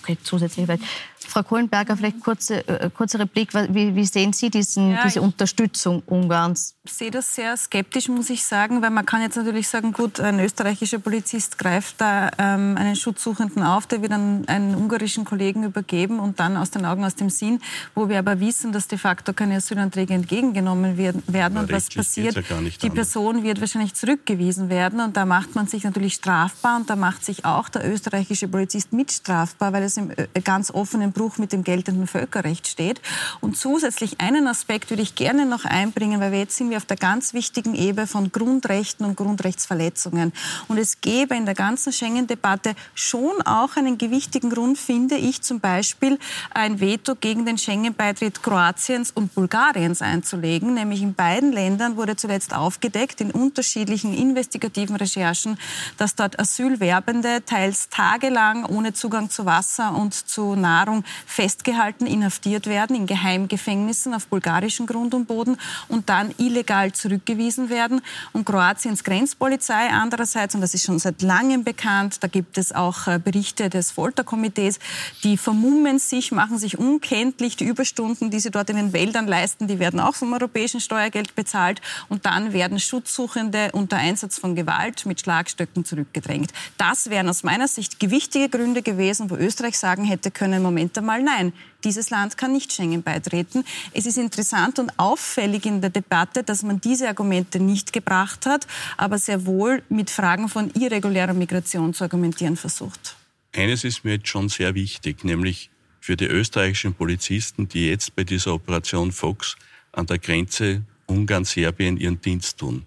Speaker 1: Okay, zusätzliche. Frau Kohlenberger, vielleicht kurze, äh, kurze Replik. Wie, wie sehen Sie diesen, ja, diese Unterstützung Ungarns?
Speaker 12: Ich sehe das sehr skeptisch, muss ich sagen, weil man kann jetzt natürlich sagen, gut, ein österreichischer Polizist greift da ähm, einen Schutzsuchenden auf, der wird dann einen ungarischen Kollegen übergeben und dann aus den Augen, aus dem Sinn, wo wir aber wissen, dass de facto keine Asylanträge entgegengenommen werden, werden und was passiert, ja die Person wird wahrscheinlich zurückgewiesen werden und da macht man sich natürlich strafbar und da macht sich auch der österreichische Polizist mit strafbar, weil es im äh, ganz offenen Bruch mit dem geltenden Völkerrecht steht. Und zusätzlich einen Aspekt würde ich gerne noch einbringen, weil wir jetzt sind wir auf der ganz wichtigen Ebene von Grundrechten und Grundrechtsverletzungen. Und es gäbe in der ganzen Schengen-Debatte schon auch einen gewichtigen Grund, finde ich zum Beispiel, ein Veto gegen den Schengen-Beitritt Kroatiens und Bulgariens einzulegen. Nämlich in beiden Ländern wurde zuletzt aufgedeckt, in unterschiedlichen investigativen Recherchen, dass dort Asylwerbende teils tagelang ohne Zugang zu Wasser und zu Nahrung festgehalten, inhaftiert werden in Geheimgefängnissen auf bulgarischem Grund und Boden und dann illegal zurückgewiesen werden. Und Kroatiens Grenzpolizei andererseits, und das ist schon seit langem bekannt, da gibt es auch äh, Berichte des Folterkomitees, die vermummen sich, machen sich unkenntlich. Die Überstunden, die sie dort in den Wäldern leisten, die werden auch vom europäischen Steuergeld bezahlt. Und dann werden Schutzsuchende unter Einsatz von Gewalt mit Schlagstöcken zurückgedrängt. Das wären aus meiner Sicht gewichtige Gründe gewesen, wo Österreich sagen hätte können, Moment einmal, nein, dieses Land kann nicht Schengen beitreten. Es ist interessant und auffällig in der Debatte, dass man diese Argumente nicht gebracht hat, aber sehr wohl mit Fragen von irregulärer Migration zu argumentieren versucht.
Speaker 8: Eines ist mir jetzt schon sehr wichtig, nämlich für die österreichischen Polizisten, die jetzt bei dieser Operation Fox an der Grenze Ungarn-Serbien ihren Dienst tun.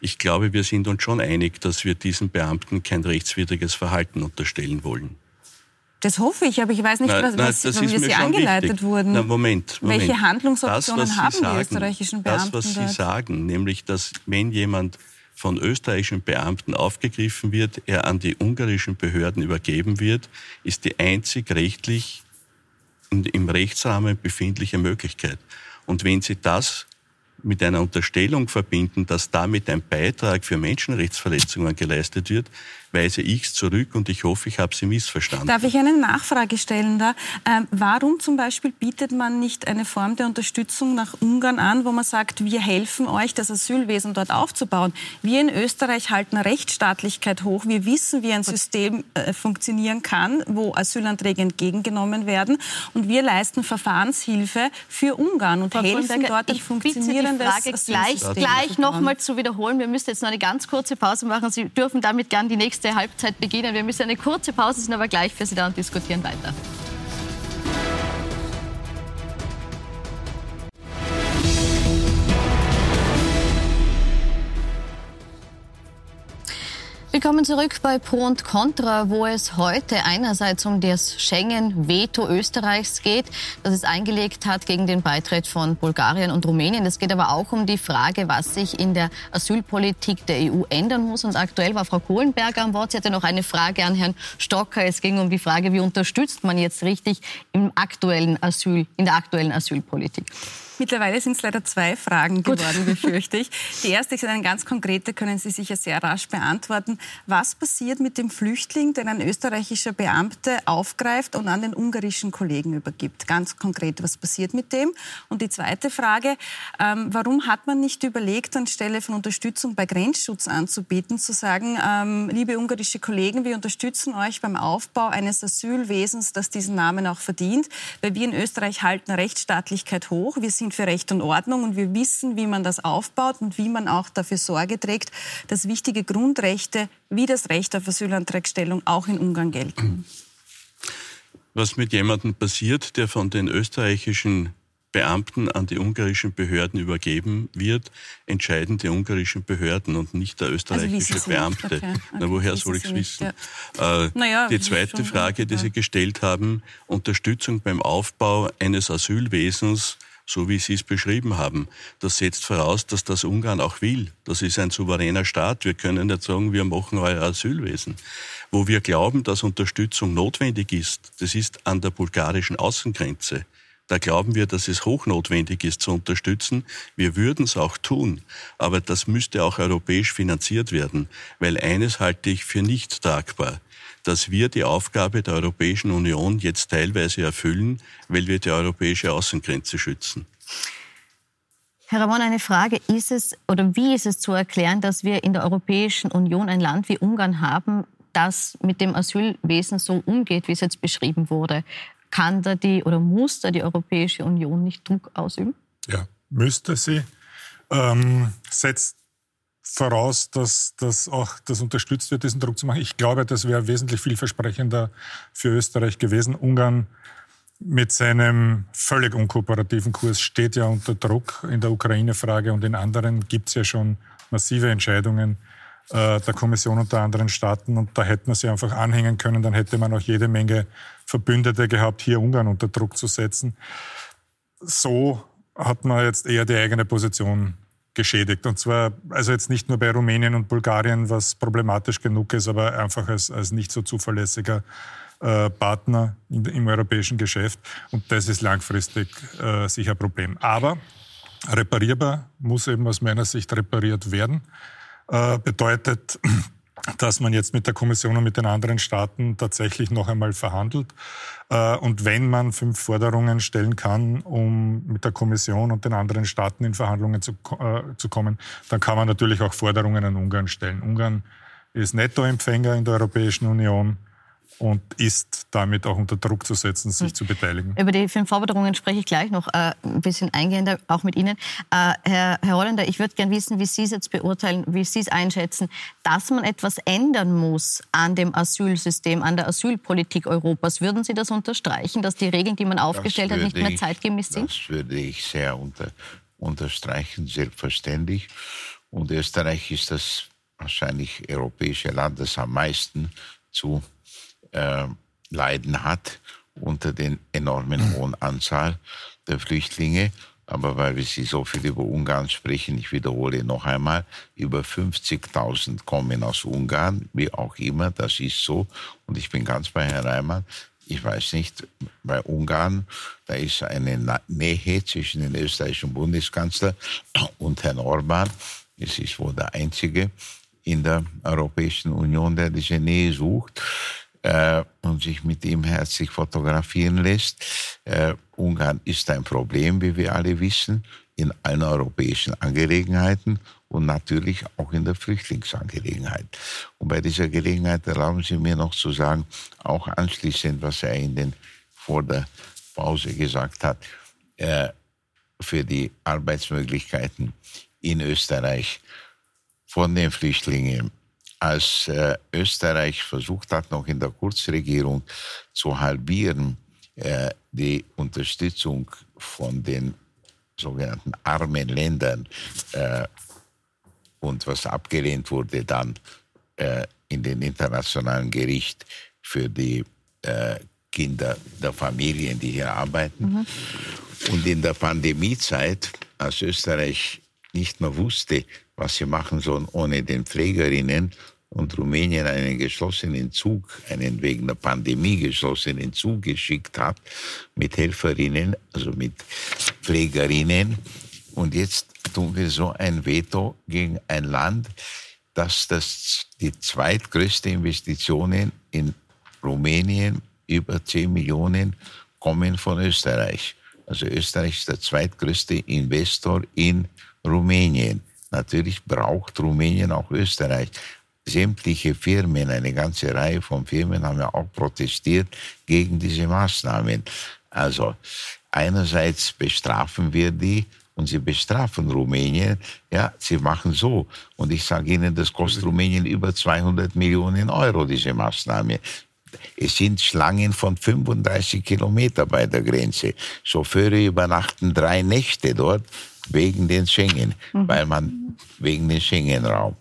Speaker 8: Ich glaube, wir sind uns schon einig, dass wir diesen Beamten kein rechtswidriges Verhalten unterstellen wollen.
Speaker 12: Das hoffe ich, aber ich weiß nicht, was, was,
Speaker 8: das
Speaker 12: wie Sie angeleitet
Speaker 8: wichtig.
Speaker 12: wurden.
Speaker 8: Na, Moment, Moment.
Speaker 12: Welche Handlungsoptionen
Speaker 8: das,
Speaker 12: haben
Speaker 8: sagen,
Speaker 12: die österreichischen Beamten?
Speaker 8: Das, was
Speaker 12: dort?
Speaker 8: Sie sagen, nämlich, dass wenn jemand von österreichischen Beamten aufgegriffen wird, er an die ungarischen Behörden übergeben wird, ist die einzig rechtlich im Rechtsrahmen befindliche Möglichkeit. Und wenn Sie das mit einer Unterstellung verbinden, dass damit ein Beitrag für Menschenrechtsverletzungen geleistet wird, weise ich es zurück und ich hoffe, ich habe Sie missverstanden.
Speaker 12: Darf ich eine Nachfrage stellen da? Ähm, warum zum Beispiel bietet man nicht eine Form der Unterstützung nach Ungarn an, wo man sagt, wir helfen euch, das Asylwesen dort aufzubauen? Wir in Österreich halten Rechtsstaatlichkeit hoch. Wir wissen, wie ein System äh, funktionieren kann, wo Asylanträge entgegengenommen werden. Und wir leisten Verfahrenshilfe für Ungarn und
Speaker 1: Frau
Speaker 12: helfen dort ein
Speaker 1: ich bitte
Speaker 12: funktionierendes
Speaker 1: die Frage gleich, gleich noch mal zu wiederholen. Wir müssen jetzt noch eine ganz kurze Pause machen. Sie dürfen damit gern die nächste Halbzeit beginnen. Wir müssen eine kurze Pause, sind aber gleich für Sie da und diskutieren weiter. Willkommen zurück bei Pro und Contra, wo es heute einerseits um das Schengen-Veto Österreichs geht, das es eingelegt hat gegen den Beitritt von Bulgarien und Rumänien. Es geht aber auch um die Frage, was sich in der Asylpolitik der EU ändern muss. Und aktuell war Frau Kohlenberger am Wort. Sie hatte noch eine Frage an Herrn Stocker. Es ging um die Frage, wie unterstützt man jetzt richtig im aktuellen Asyl, in der aktuellen Asylpolitik.
Speaker 12: Mittlerweile sind es leider zwei Fragen geworden, befürchte ich. Die erste ist eine ganz konkrete, können Sie sicher sehr rasch beantworten. Was passiert mit dem Flüchtling, den ein österreichischer Beamte aufgreift und an den ungarischen Kollegen übergibt? Ganz konkret, was passiert mit dem? Und die zweite Frage, ähm, warum hat man nicht überlegt, anstelle von Unterstützung bei Grenzschutz anzubieten, zu sagen, ähm, liebe ungarische Kollegen, wir unterstützen euch beim Aufbau eines Asylwesens, das diesen Namen auch verdient, weil wir in Österreich halten Rechtsstaatlichkeit hoch. Wir sind sind für Recht und Ordnung und wir wissen, wie man das aufbaut und wie man auch dafür Sorge trägt, dass wichtige Grundrechte wie das Recht auf Asylantragstellung auch in Ungarn gelten.
Speaker 8: Was mit jemandem passiert, der von den österreichischen Beamten an die ungarischen Behörden übergeben wird, entscheiden die ungarischen Behörden und nicht der österreichische also Beamte. Okay. Okay. Na, woher soll ich es wissen? Ja. Äh, naja, die zweite Frage, die Sie gestellt haben, Unterstützung beim Aufbau eines Asylwesens so wie Sie es beschrieben haben. Das setzt voraus, dass das Ungarn auch will. Das ist ein souveräner Staat. Wir können nicht sagen, wir machen euer Asylwesen. Wo wir glauben, dass Unterstützung notwendig ist, das ist an der bulgarischen Außengrenze. Da glauben wir, dass es hochnotwendig ist zu unterstützen. Wir würden es auch tun, aber das müsste auch europäisch finanziert werden, weil eines halte ich für nicht tragbar dass wir die Aufgabe der Europäischen Union jetzt teilweise erfüllen, weil wir die europäische Außengrenze schützen.
Speaker 1: Herr Ramon, eine Frage. Ist es oder wie ist es zu erklären, dass wir in der Europäischen Union ein Land wie Ungarn haben, das mit dem Asylwesen so umgeht, wie es jetzt beschrieben wurde? Kann da die oder muss da die Europäische Union nicht Druck ausüben?
Speaker 9: Ja, müsste sie. Ähm, setzt voraus, dass, dass auch das unterstützt wird, diesen Druck zu machen. Ich glaube, das wäre wesentlich vielversprechender für Österreich gewesen. Ungarn mit seinem völlig unkooperativen Kurs steht ja unter Druck in der Ukraine-Frage und in anderen gibt es ja schon massive Entscheidungen äh, der Kommission und der anderen Staaten und da hätte man sie einfach anhängen können, dann hätte man auch jede Menge Verbündete gehabt, hier Ungarn unter Druck zu setzen. So hat man jetzt eher die eigene Position geschädigt. Und zwar, also jetzt nicht nur bei Rumänien und Bulgarien, was problematisch genug ist, aber einfach als, als nicht so zuverlässiger äh, Partner in, im europäischen Geschäft. Und das ist langfristig äh, sicher ein Problem. Aber reparierbar muss eben aus meiner Sicht repariert werden. Äh, bedeutet, dass man jetzt mit der Kommission und mit den anderen Staaten tatsächlich noch einmal verhandelt. Äh, und wenn man fünf Forderungen stellen kann, um mit der Kommission und den anderen Staaten in Verhandlungen zu, äh, zu kommen, dann kann man natürlich auch Forderungen an Ungarn stellen. Ungarn ist Nettoempfänger in der Europäischen Union und ist damit auch unter Druck zu setzen, sich hm. zu beteiligen.
Speaker 1: Über die fünf Forderungen spreche ich gleich noch äh, ein bisschen eingehender, auch mit Ihnen. Äh, Herr, Herr Holländer, ich würde gerne wissen, wie Sie es jetzt beurteilen, wie Sie es einschätzen, dass man etwas ändern muss an dem Asylsystem, an der Asylpolitik Europas. Würden Sie das unterstreichen, dass die Regeln, die man aufgestellt hat, nicht mehr zeitgemäß sind?
Speaker 10: Das würde ich sehr unter, unterstreichen, selbstverständlich. Und Österreich ist das wahrscheinlich europäische Land, das am meisten zu äh, leiden hat unter den enormen hohen Anzahl der Flüchtlinge. Aber weil wir Sie so viel über Ungarn sprechen, ich wiederhole noch einmal, über 50.000 kommen aus Ungarn, wie auch immer, das ist so. Und ich bin ganz bei Herrn Reimann. Ich weiß nicht, bei Ungarn, da ist eine Nähe zwischen dem österreichischen Bundeskanzler und Herrn Orban. Es ist wohl der einzige in der Europäischen Union, der diese Nähe sucht äh, und sich mit ihm herzlich fotografieren lässt. Äh, Ungarn ist ein Problem, wie wir alle wissen, in allen europäischen Angelegenheiten und natürlich auch in der Flüchtlingsangelegenheit. Und bei dieser Gelegenheit erlauben Sie mir noch zu sagen, auch anschließend, was er in den, vor der Pause gesagt hat, äh, für die Arbeitsmöglichkeiten in Österreich von den Flüchtlingen als äh, Österreich versucht hat, noch in der Kurzregierung zu halbieren, äh, die Unterstützung von den sogenannten armen Ländern äh, und was abgelehnt wurde dann äh, in den internationalen Gericht für die äh, Kinder der Familien, die hier arbeiten. Mhm. Und in der Pandemiezeit, als Österreich nicht mehr wusste, was sie machen sollen ohne den Pflegerinnen und Rumänien einen geschlossenen Zug, einen wegen der Pandemie geschlossenen Zug geschickt hat mit Helferinnen, also mit Pflegerinnen. Und jetzt tun wir so ein Veto gegen ein Land, das, das die zweitgrößte Investitionen in Rumänien, über 10 Millionen, kommen von Österreich. Also Österreich ist der zweitgrößte Investor in Rumänien. Natürlich braucht Rumänien auch Österreich. Sämtliche Firmen, eine ganze Reihe von Firmen haben ja auch protestiert gegen diese Maßnahmen. Also einerseits bestrafen wir die und sie bestrafen Rumänien. Ja, sie machen so. Und ich sage Ihnen, das kostet Rumänien über 200 Millionen Euro, diese Maßnahme. Es sind Schlangen von 35 Kilometer bei der Grenze. Chauffeure übernachten drei Nächte dort wegen den Schengen, mhm. weil man wegen den Schengen-Raum.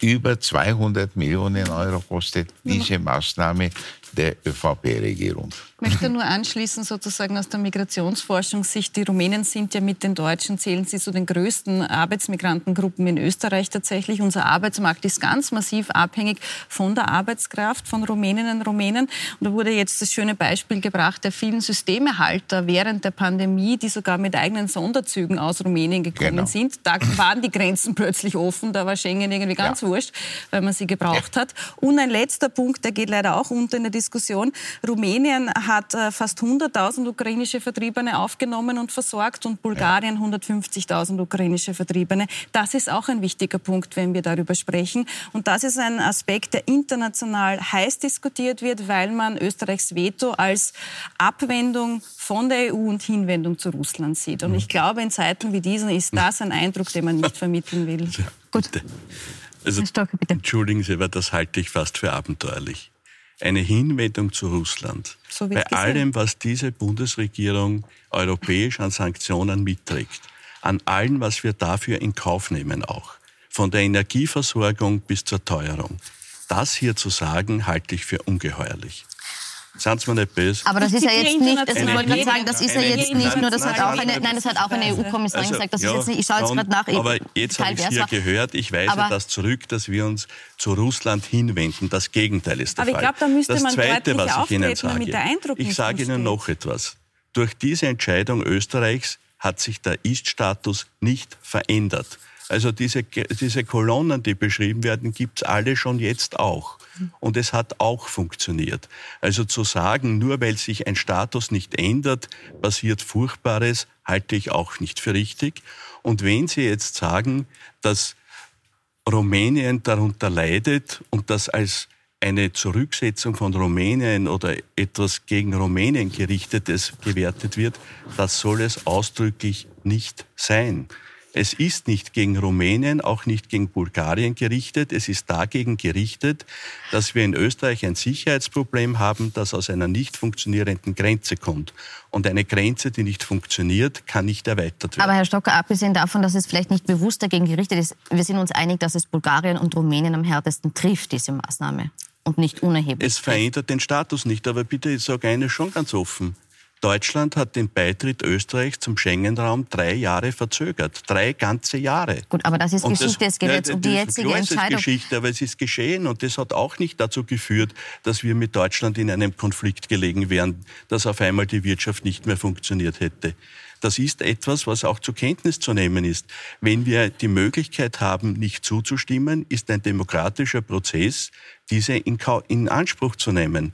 Speaker 10: Über 200 Millionen Euro kostet diese Maßnahme der ÖVP-Regierung.
Speaker 12: Ich möchte nur anschließen, sozusagen aus der Migrationsforschungssicht. Die Rumänen sind ja mit den Deutschen, zählen sie zu den größten Arbeitsmigrantengruppen in Österreich tatsächlich. Unser Arbeitsmarkt ist ganz massiv abhängig von der Arbeitskraft von Rumäninnen und Rumänen. Und da wurde jetzt das schöne Beispiel gebracht der vielen Systemehalter während der Pandemie, die sogar mit eigenen Sonderzügen aus Rumänien gekommen genau. sind. Da waren die Grenzen plötzlich offen, da war Schengen irgendwie ganz ja. wurscht, weil man sie gebraucht ja. hat. Und ein letzter Punkt, der geht leider auch unter in der Diskussion Diskussion. Rumänien hat äh, fast 100.000 ukrainische Vertriebene aufgenommen und versorgt und Bulgarien 150.000 ukrainische Vertriebene. Das ist auch ein wichtiger Punkt, wenn wir darüber sprechen. Und das ist ein Aspekt, der international heiß diskutiert wird, weil man Österreichs Veto als Abwendung von der EU und Hinwendung zu Russland sieht. Und ich glaube, in Zeiten wie diesen ist das ein Eindruck, den man nicht vermitteln will. (laughs)
Speaker 8: Gut. Also, entschuldigen Sie, aber das halte ich fast für abenteuerlich. Eine Hinwendung zu Russland. So bei gesehen. allem, was diese Bundesregierung europäisch an Sanktionen mitträgt, an allem, was wir dafür in Kauf nehmen auch, von der Energieversorgung bis zur Teuerung. Das hier zu sagen, halte ich für ungeheuerlich. Sie mir nicht böse.
Speaker 1: Aber das ist ja jetzt nicht, ich wollte gerade sagen, das ist ja jetzt nicht nur, das hat auch eine, nein, das hat auch eine EU-Kommissarin also, gesagt, das ist jetzt nicht, ich schaue jetzt gerade nach.
Speaker 8: Aber jetzt habe ich es hier gehört, ich weise aber, das zurück, dass wir uns zu Russland hinwenden. Das Gegenteil ist der
Speaker 12: aber
Speaker 8: Fall.
Speaker 12: Aber ich glaube, da müsste
Speaker 8: das
Speaker 12: man
Speaker 8: Zweite, was ich Ihnen
Speaker 12: sage,
Speaker 8: ich sage Ihnen noch etwas. Durch diese Entscheidung Österreichs hat sich der Ist-Status nicht verändert. Also diese, diese Kolonnen, die beschrieben werden, gibt es alle schon jetzt auch. Und es hat auch funktioniert. Also zu sagen, nur weil sich ein Status nicht ändert, passiert Furchtbares, halte ich auch nicht für richtig. Und wenn Sie jetzt sagen, dass Rumänien darunter leidet und das als eine Zurücksetzung von Rumänien oder etwas gegen Rumänien gerichtetes gewertet wird, das soll es ausdrücklich nicht sein. Es ist nicht gegen Rumänien, auch nicht gegen Bulgarien gerichtet. Es ist dagegen gerichtet, dass wir in Österreich ein Sicherheitsproblem haben, das aus einer nicht funktionierenden Grenze kommt. Und eine Grenze, die nicht funktioniert, kann nicht erweitert werden.
Speaker 1: Aber Herr Stocker, abgesehen davon, dass es vielleicht nicht bewusst dagegen gerichtet ist, wir sind uns einig, dass es Bulgarien und Rumänien am härtesten trifft, diese Maßnahme. Und nicht unerheblich.
Speaker 8: Es verändert den Status nicht. Aber bitte, ich sage eines schon ganz offen. Deutschland hat den Beitritt Österreichs zum Schengen-Raum drei Jahre verzögert. Drei ganze Jahre.
Speaker 1: Gut, aber das ist und Geschichte. Das, es geht ja, jetzt um die jetzige klar, Entscheidung.
Speaker 8: Es ist Geschichte, aber es ist geschehen und das hat auch nicht dazu geführt, dass wir mit Deutschland in einem Konflikt gelegen wären, dass auf einmal die Wirtschaft nicht mehr funktioniert hätte. Das ist etwas, was auch zur Kenntnis zu nehmen ist. Wenn wir die Möglichkeit haben, nicht zuzustimmen, ist ein demokratischer Prozess, diese in, in Anspruch zu nehmen.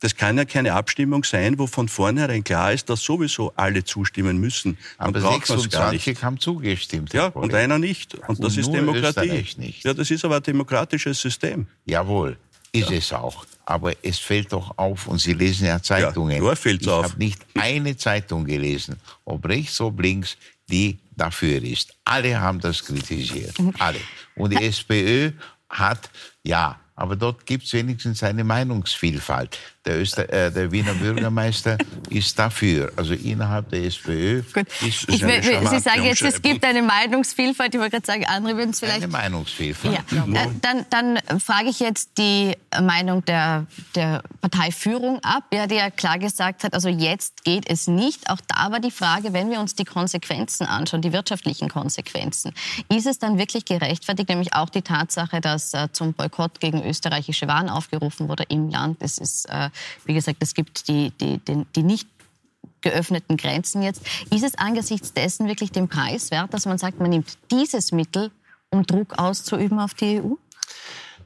Speaker 8: Das kann ja keine Abstimmung sein, wo von vornherein klar ist, dass sowieso alle zustimmen müssen.
Speaker 10: Aber 26 haben zugestimmt.
Speaker 8: Ja, und einer nicht. Und, und das ist Demokratie. Ja, das ist aber ein demokratisches System.
Speaker 10: Jawohl, ist ja. es auch. Aber es fällt doch auf, und Sie lesen ja Zeitungen.
Speaker 8: Ja, fällt's
Speaker 10: ich
Speaker 8: auf.
Speaker 10: habe nicht eine Zeitung gelesen, ob rechts, ob links, die dafür ist. Alle haben das kritisiert. Alle. Und die SPÖ hat, ja, aber dort gibt es wenigstens eine Meinungsvielfalt. Der, Öster, äh, der Wiener Bürgermeister ist dafür. Also innerhalb der SPÖ Gut. ist
Speaker 1: ich will, Sie sagen jetzt, es gibt eine Meinungsvielfalt. Ich wollte gerade sagen, andere würden es vielleicht...
Speaker 10: Eine Meinungsvielfalt.
Speaker 1: Ja. Äh, dann, dann frage ich jetzt die Meinung der, der Parteiführung ab, ja, die ja klar gesagt hat, also jetzt geht es nicht. Auch da war die Frage, wenn wir uns die Konsequenzen anschauen, die wirtschaftlichen Konsequenzen, ist es dann wirklich gerechtfertigt, nämlich auch die Tatsache, dass äh, zum Boykott gegen österreichische Waren aufgerufen wurde im Land. Es ist äh, wie gesagt, es gibt die, die, die, die nicht geöffneten Grenzen jetzt. Ist es angesichts dessen wirklich den Preis wert, dass man sagt, man nimmt dieses Mittel, um Druck auszuüben auf die EU?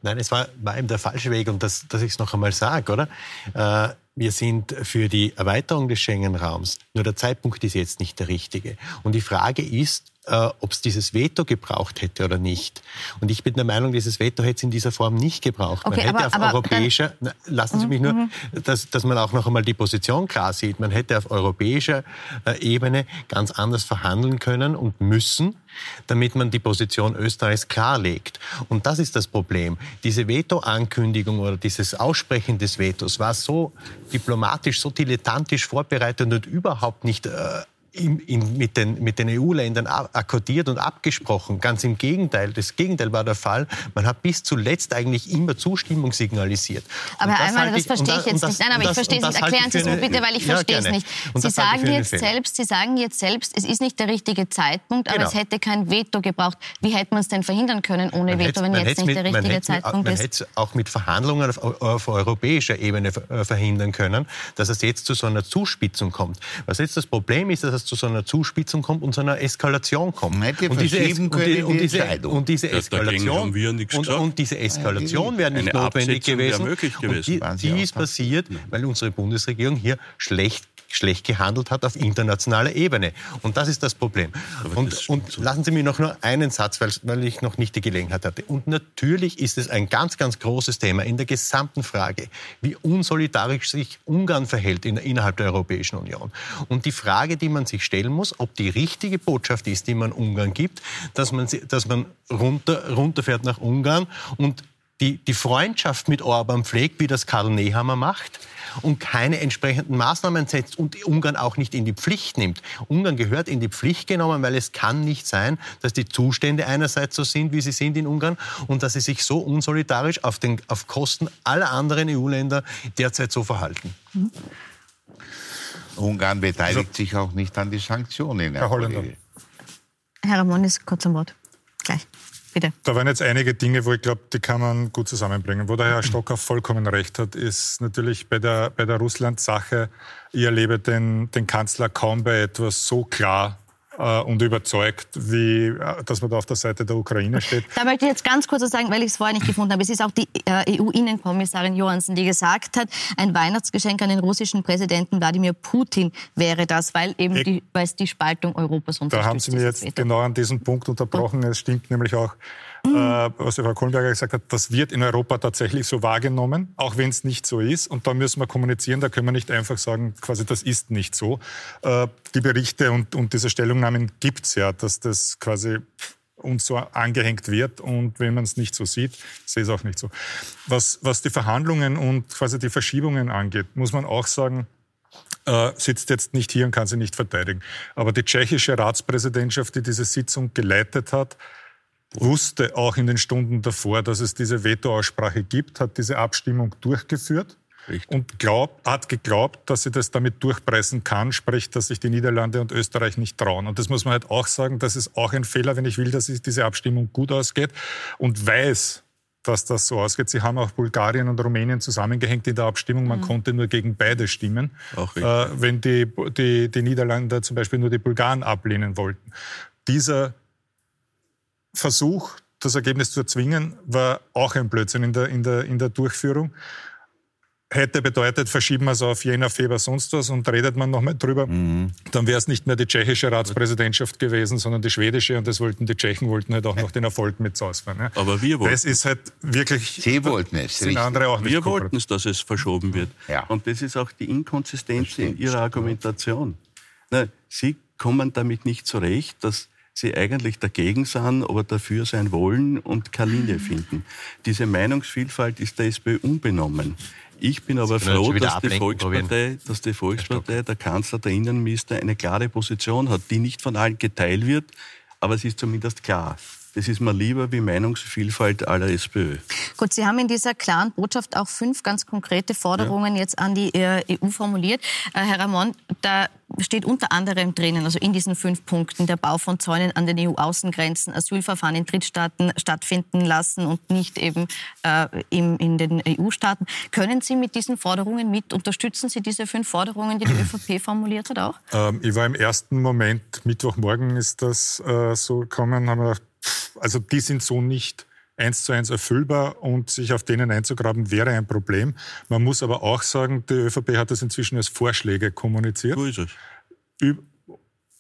Speaker 11: Nein, es war, war eben der falsche Weg und das, dass ich es noch einmal sage, oder? Äh, wir sind für die Erweiterung des Schengen-Raums, nur der Zeitpunkt ist jetzt nicht der richtige. Und die Frage ist, äh, ob es dieses Veto gebraucht hätte oder nicht. Und ich bin der Meinung, dieses Veto hätte es in dieser Form nicht gebraucht. Okay, man hätte aber, auf aber europäischer, na, lassen Sie mich nur, mhm. dass, dass man auch noch einmal die Position klar sieht. Man hätte auf europäischer äh, Ebene ganz anders verhandeln können und müssen, damit man die Position Österreichs klarlegt. Und das ist das Problem. Diese Veto-Ankündigung oder dieses Aussprechen des Vetos war so diplomatisch, so dilettantisch vorbereitet und überhaupt nicht äh, in, in, mit den, mit den EU-Ländern akkordiert und abgesprochen. Ganz im Gegenteil. Das Gegenteil war der Fall. Man hat bis zuletzt eigentlich immer Zustimmung signalisiert.
Speaker 1: Aber Herr Allmann, das verstehe ich jetzt nicht. Nein, aber ich verstehe es nicht. Erklären Sie es mir bitte, weil ich ja, verstehe es nicht. Sie sagen, jetzt selbst, Sie sagen jetzt selbst, es ist nicht der richtige Zeitpunkt, aber genau. es hätte kein Veto gebraucht. Wie hätte man es denn verhindern können ohne man Veto, wenn jetzt nicht mit, der richtige Zeitpunkt
Speaker 11: man
Speaker 1: ist?
Speaker 11: Man hätte es auch mit Verhandlungen auf, auf europäischer Ebene verhindern können, dass es jetzt zu so einer Zuspitzung kommt. Was jetzt das Problem ist, dass dass zu so einer Zuspitzung kommt und zu einer Eskalation kommt.
Speaker 10: Hätte
Speaker 11: und, diese,
Speaker 10: verschieben
Speaker 11: und, die, und,
Speaker 10: die
Speaker 11: diese,
Speaker 10: Entscheidung.
Speaker 11: und diese Eskalation
Speaker 8: haben wir nichts
Speaker 11: und, und diese Eskalation wäre nicht
Speaker 8: Eine
Speaker 11: notwendig
Speaker 8: Absetzung
Speaker 11: gewesen.
Speaker 8: möglich
Speaker 11: Und
Speaker 8: gewesen.
Speaker 11: die,
Speaker 10: Sie
Speaker 11: die
Speaker 10: auch
Speaker 11: ist passiert, weil unsere Bundesregierung hier schlecht schlecht gehandelt hat auf internationaler Ebene. Und das ist das Problem. Und, und lassen Sie mir noch nur einen Satz, weil, weil ich noch nicht die Gelegenheit hatte. Und natürlich ist es ein ganz, ganz großes Thema in der gesamten Frage, wie unsolidarisch sich Ungarn verhält in, innerhalb der Europäischen Union. Und die Frage, die man sich stellen muss, ob die richtige Botschaft ist, die man Ungarn gibt, dass man, dass man runter, runterfährt nach Ungarn und die, die Freundschaft mit Orban pflegt, wie das Karl Nehammer macht, und keine entsprechenden Maßnahmen setzt und Ungarn auch nicht in die Pflicht nimmt. Ungarn gehört in die Pflicht genommen, weil es kann nicht sein, dass die Zustände einerseits so sind, wie sie sind in Ungarn und dass sie sich so unsolidarisch auf, den, auf Kosten aller anderen EU-Länder derzeit so verhalten.
Speaker 10: Ungarn beteiligt sich auch nicht an die Sanktionen.
Speaker 9: Herr Holländer.
Speaker 10: Kollege.
Speaker 1: Herr Ramon ist kurz am Wort. Gleich. Bitte.
Speaker 9: Da waren jetzt einige Dinge, wo ich glaube, die kann man gut zusammenbringen. Wo der Herr Stocker vollkommen recht hat, ist natürlich bei der, bei der Russland-Sache, ich erlebe den, den Kanzler kaum bei etwas so klar äh, und überzeugt, wie äh, dass man da auf der Seite der Ukraine steht.
Speaker 1: Da möchte ich jetzt ganz kurz was sagen, weil ich es vorher nicht gefunden habe. Es ist auch die äh, EU-Innenkommissarin Johansson, die gesagt hat, ein Weihnachtsgeschenk an den russischen Präsidenten Wladimir Putin wäre das, weil eben
Speaker 9: Ich-
Speaker 1: die, weil es die Spaltung Europas
Speaker 9: Da
Speaker 1: unterstützt.
Speaker 9: haben Sie mir jetzt genau an diesem Punkt unterbrochen. Es stimmt nämlich auch, äh, was Frau Kohlenberger gesagt hat, das wird in Europa tatsächlich so wahrgenommen, auch wenn es nicht so ist. Und da müssen wir kommunizieren, da können wir nicht einfach sagen, quasi das ist nicht so. Äh, die Berichte und, und diese Stellungnahmen gibt es ja, dass das quasi uns so angehängt wird und wenn man es nicht so sieht, sehe es auch nicht so. Was, was die Verhandlungen und quasi die Verschiebungen angeht, muss man auch sagen, äh, sitzt jetzt nicht hier und kann sie nicht verteidigen. Aber die tschechische Ratspräsidentschaft, die diese Sitzung geleitet hat, wusste auch in den Stunden davor, dass es diese Veto-Aussprache gibt, hat diese Abstimmung durchgeführt und glaub, hat geglaubt, dass sie das damit durchpressen kann, sprich, dass sich die Niederlande und Österreich nicht trauen. Und das muss man halt auch sagen, das ist auch ein Fehler, wenn ich will, dass es- diese Abstimmung gut ausgeht und weiß, dass das so ausgeht. Sie haben auch Bulgarien und Rumänien zusammengehängt in der Abstimmung. Man konnte nur gegen beide stimmen, äh,
Speaker 8: richtig.
Speaker 9: wenn die, die, die Niederlande zum Beispiel nur die Bulgaren ablehnen wollten. Dieser Versuch, das Ergebnis zu erzwingen, war auch ein Blödsinn in der, in der, in der Durchführung. Hätte bedeutet, verschieben wir es auf Jänner, Februar, sonst was und redet man nochmal drüber, dann wäre es nicht mehr die tschechische Ratspräsidentschaft gewesen, sondern die schwedische und das wollten die Tschechen wollten halt auch noch den Erfolg mit ausfahren. Ja.
Speaker 8: Aber wir wollten
Speaker 9: Das ist halt wirklich.
Speaker 10: Sie wollten es,
Speaker 9: Sind
Speaker 10: richtig.
Speaker 9: andere auch nicht
Speaker 8: Wir wollten es, dass es verschoben wird.
Speaker 10: Ja.
Speaker 8: Und das ist auch die Inkonsistenz in Ihrer Argumentation. Na, Sie kommen damit nicht zurecht, dass Sie eigentlich dagegen sind, aber dafür sein wollen und keine Linie finden. Diese Meinungsvielfalt ist der SPÖ unbenommen. Ich bin aber froh, dass die, Volkspartei, dass die Volkspartei, der Kanzler, der Innenminister eine klare Position hat, die nicht von allen geteilt wird, aber es ist zumindest klar. Das ist mir lieber wie Meinungsvielfalt aller SPÖ.
Speaker 1: Gut, Sie haben in dieser klaren Botschaft auch fünf ganz konkrete Forderungen jetzt an die äh, EU formuliert. Äh, Herr Ramon, da steht unter anderem drinnen, also in diesen fünf Punkten, der Bau von Zäunen an den EU-Außengrenzen, Asylverfahren in Drittstaaten stattfinden lassen und nicht eben äh, im, in den EU-Staaten. Können Sie mit diesen Forderungen mit, unterstützen Sie diese fünf Forderungen, die die (clears throat) ÖVP formuliert hat auch?
Speaker 9: Ähm, ich war im ersten Moment, Mittwochmorgen ist das äh, so gekommen, haben wir gedacht, also die sind so nicht eins zu eins erfüllbar und sich auf denen einzugraben wäre ein Problem. Man muss aber auch sagen, die ÖVP hat das inzwischen als Vorschläge kommuniziert.
Speaker 8: So ist es.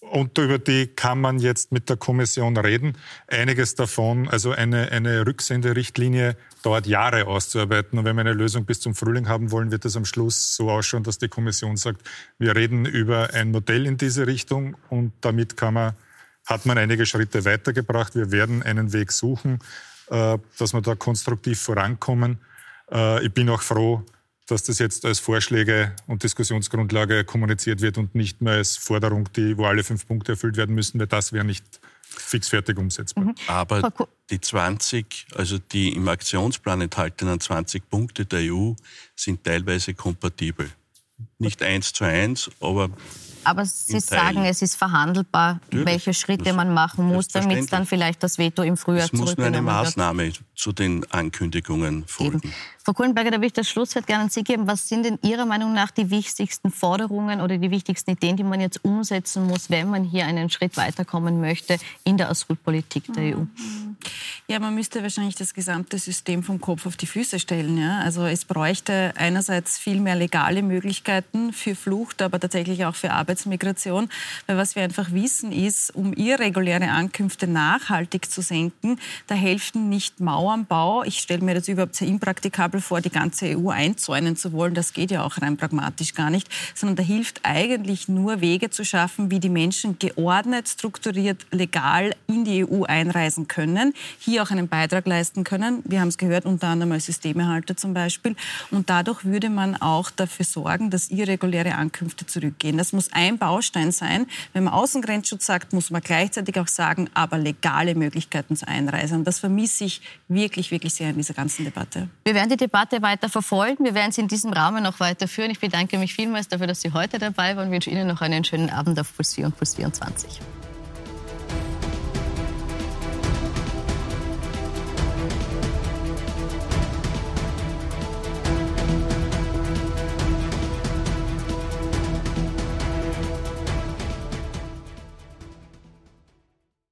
Speaker 9: Und über die kann man jetzt mit der Kommission reden. Einiges davon, also eine, eine Rücksenderichtlinie dauert Jahre auszuarbeiten. Und wenn wir eine Lösung bis zum Frühling haben wollen, wird es am Schluss so ausschauen, dass die Kommission sagt, wir reden über ein Modell in diese Richtung und damit kann man, hat man einige Schritte weitergebracht. Wir werden einen Weg suchen, äh, dass wir da konstruktiv vorankommen. Äh, Ich bin auch froh, dass das jetzt als Vorschläge und Diskussionsgrundlage kommuniziert wird und nicht mehr als Forderung, die, wo alle fünf Punkte erfüllt werden müssen, weil das wäre nicht fixfertig umsetzbar.
Speaker 1: Mhm.
Speaker 8: Aber die 20, also die im Aktionsplan enthaltenen 20 Punkte der EU sind teilweise kompatibel. Nicht eins zu eins, aber
Speaker 1: aber Sie sagen, es ist verhandelbar, Natürlich. welche Schritte man machen muss, damit dann vielleicht das Veto im Frühjahr
Speaker 8: Es muss nur eine Maßnahme wird. zu den Ankündigungen folgen. Eben.
Speaker 1: Frau Kohlenberger, da würde ich das Schlusswort gerne an Sie geben. Was sind denn Ihrer Meinung nach die wichtigsten Forderungen oder die wichtigsten Ideen, die man jetzt umsetzen muss, wenn man hier einen Schritt weiterkommen möchte in der Asylpolitik der EU?
Speaker 12: Ja, man müsste wahrscheinlich das gesamte System vom Kopf auf die Füße stellen. Ja? Also es bräuchte einerseits viel mehr legale Möglichkeiten für Flucht, aber tatsächlich auch für Arbeitsmigration. Weil was wir einfach wissen ist, um irreguläre Ankünfte nachhaltig zu senken, da helfen nicht Mauernbau. Ich stelle mir das überhaupt sehr impraktikabel vor, die ganze EU einzäunen zu wollen. Das geht ja auch rein pragmatisch gar nicht. Sondern da hilft eigentlich nur Wege zu schaffen, wie die Menschen geordnet, strukturiert, legal in die EU einreisen können hier auch einen Beitrag leisten können. Wir haben es gehört, unter anderem als Systemerhalter zum Beispiel. Und dadurch würde man auch dafür sorgen, dass irreguläre Ankünfte zurückgehen. Das muss ein Baustein sein. Wenn man Außengrenzschutz sagt, muss man gleichzeitig auch sagen, aber legale Möglichkeiten zur Einreise. Und das vermisse ich wirklich, wirklich sehr in dieser ganzen Debatte.
Speaker 1: Wir werden die Debatte weiter verfolgen. Wir werden sie in diesem Rahmen noch weiterführen. Ich bedanke mich vielmals dafür, dass Sie heute dabei waren. Ich wünsche Ihnen noch einen schönen Abend auf Puls 4 und Puls 24.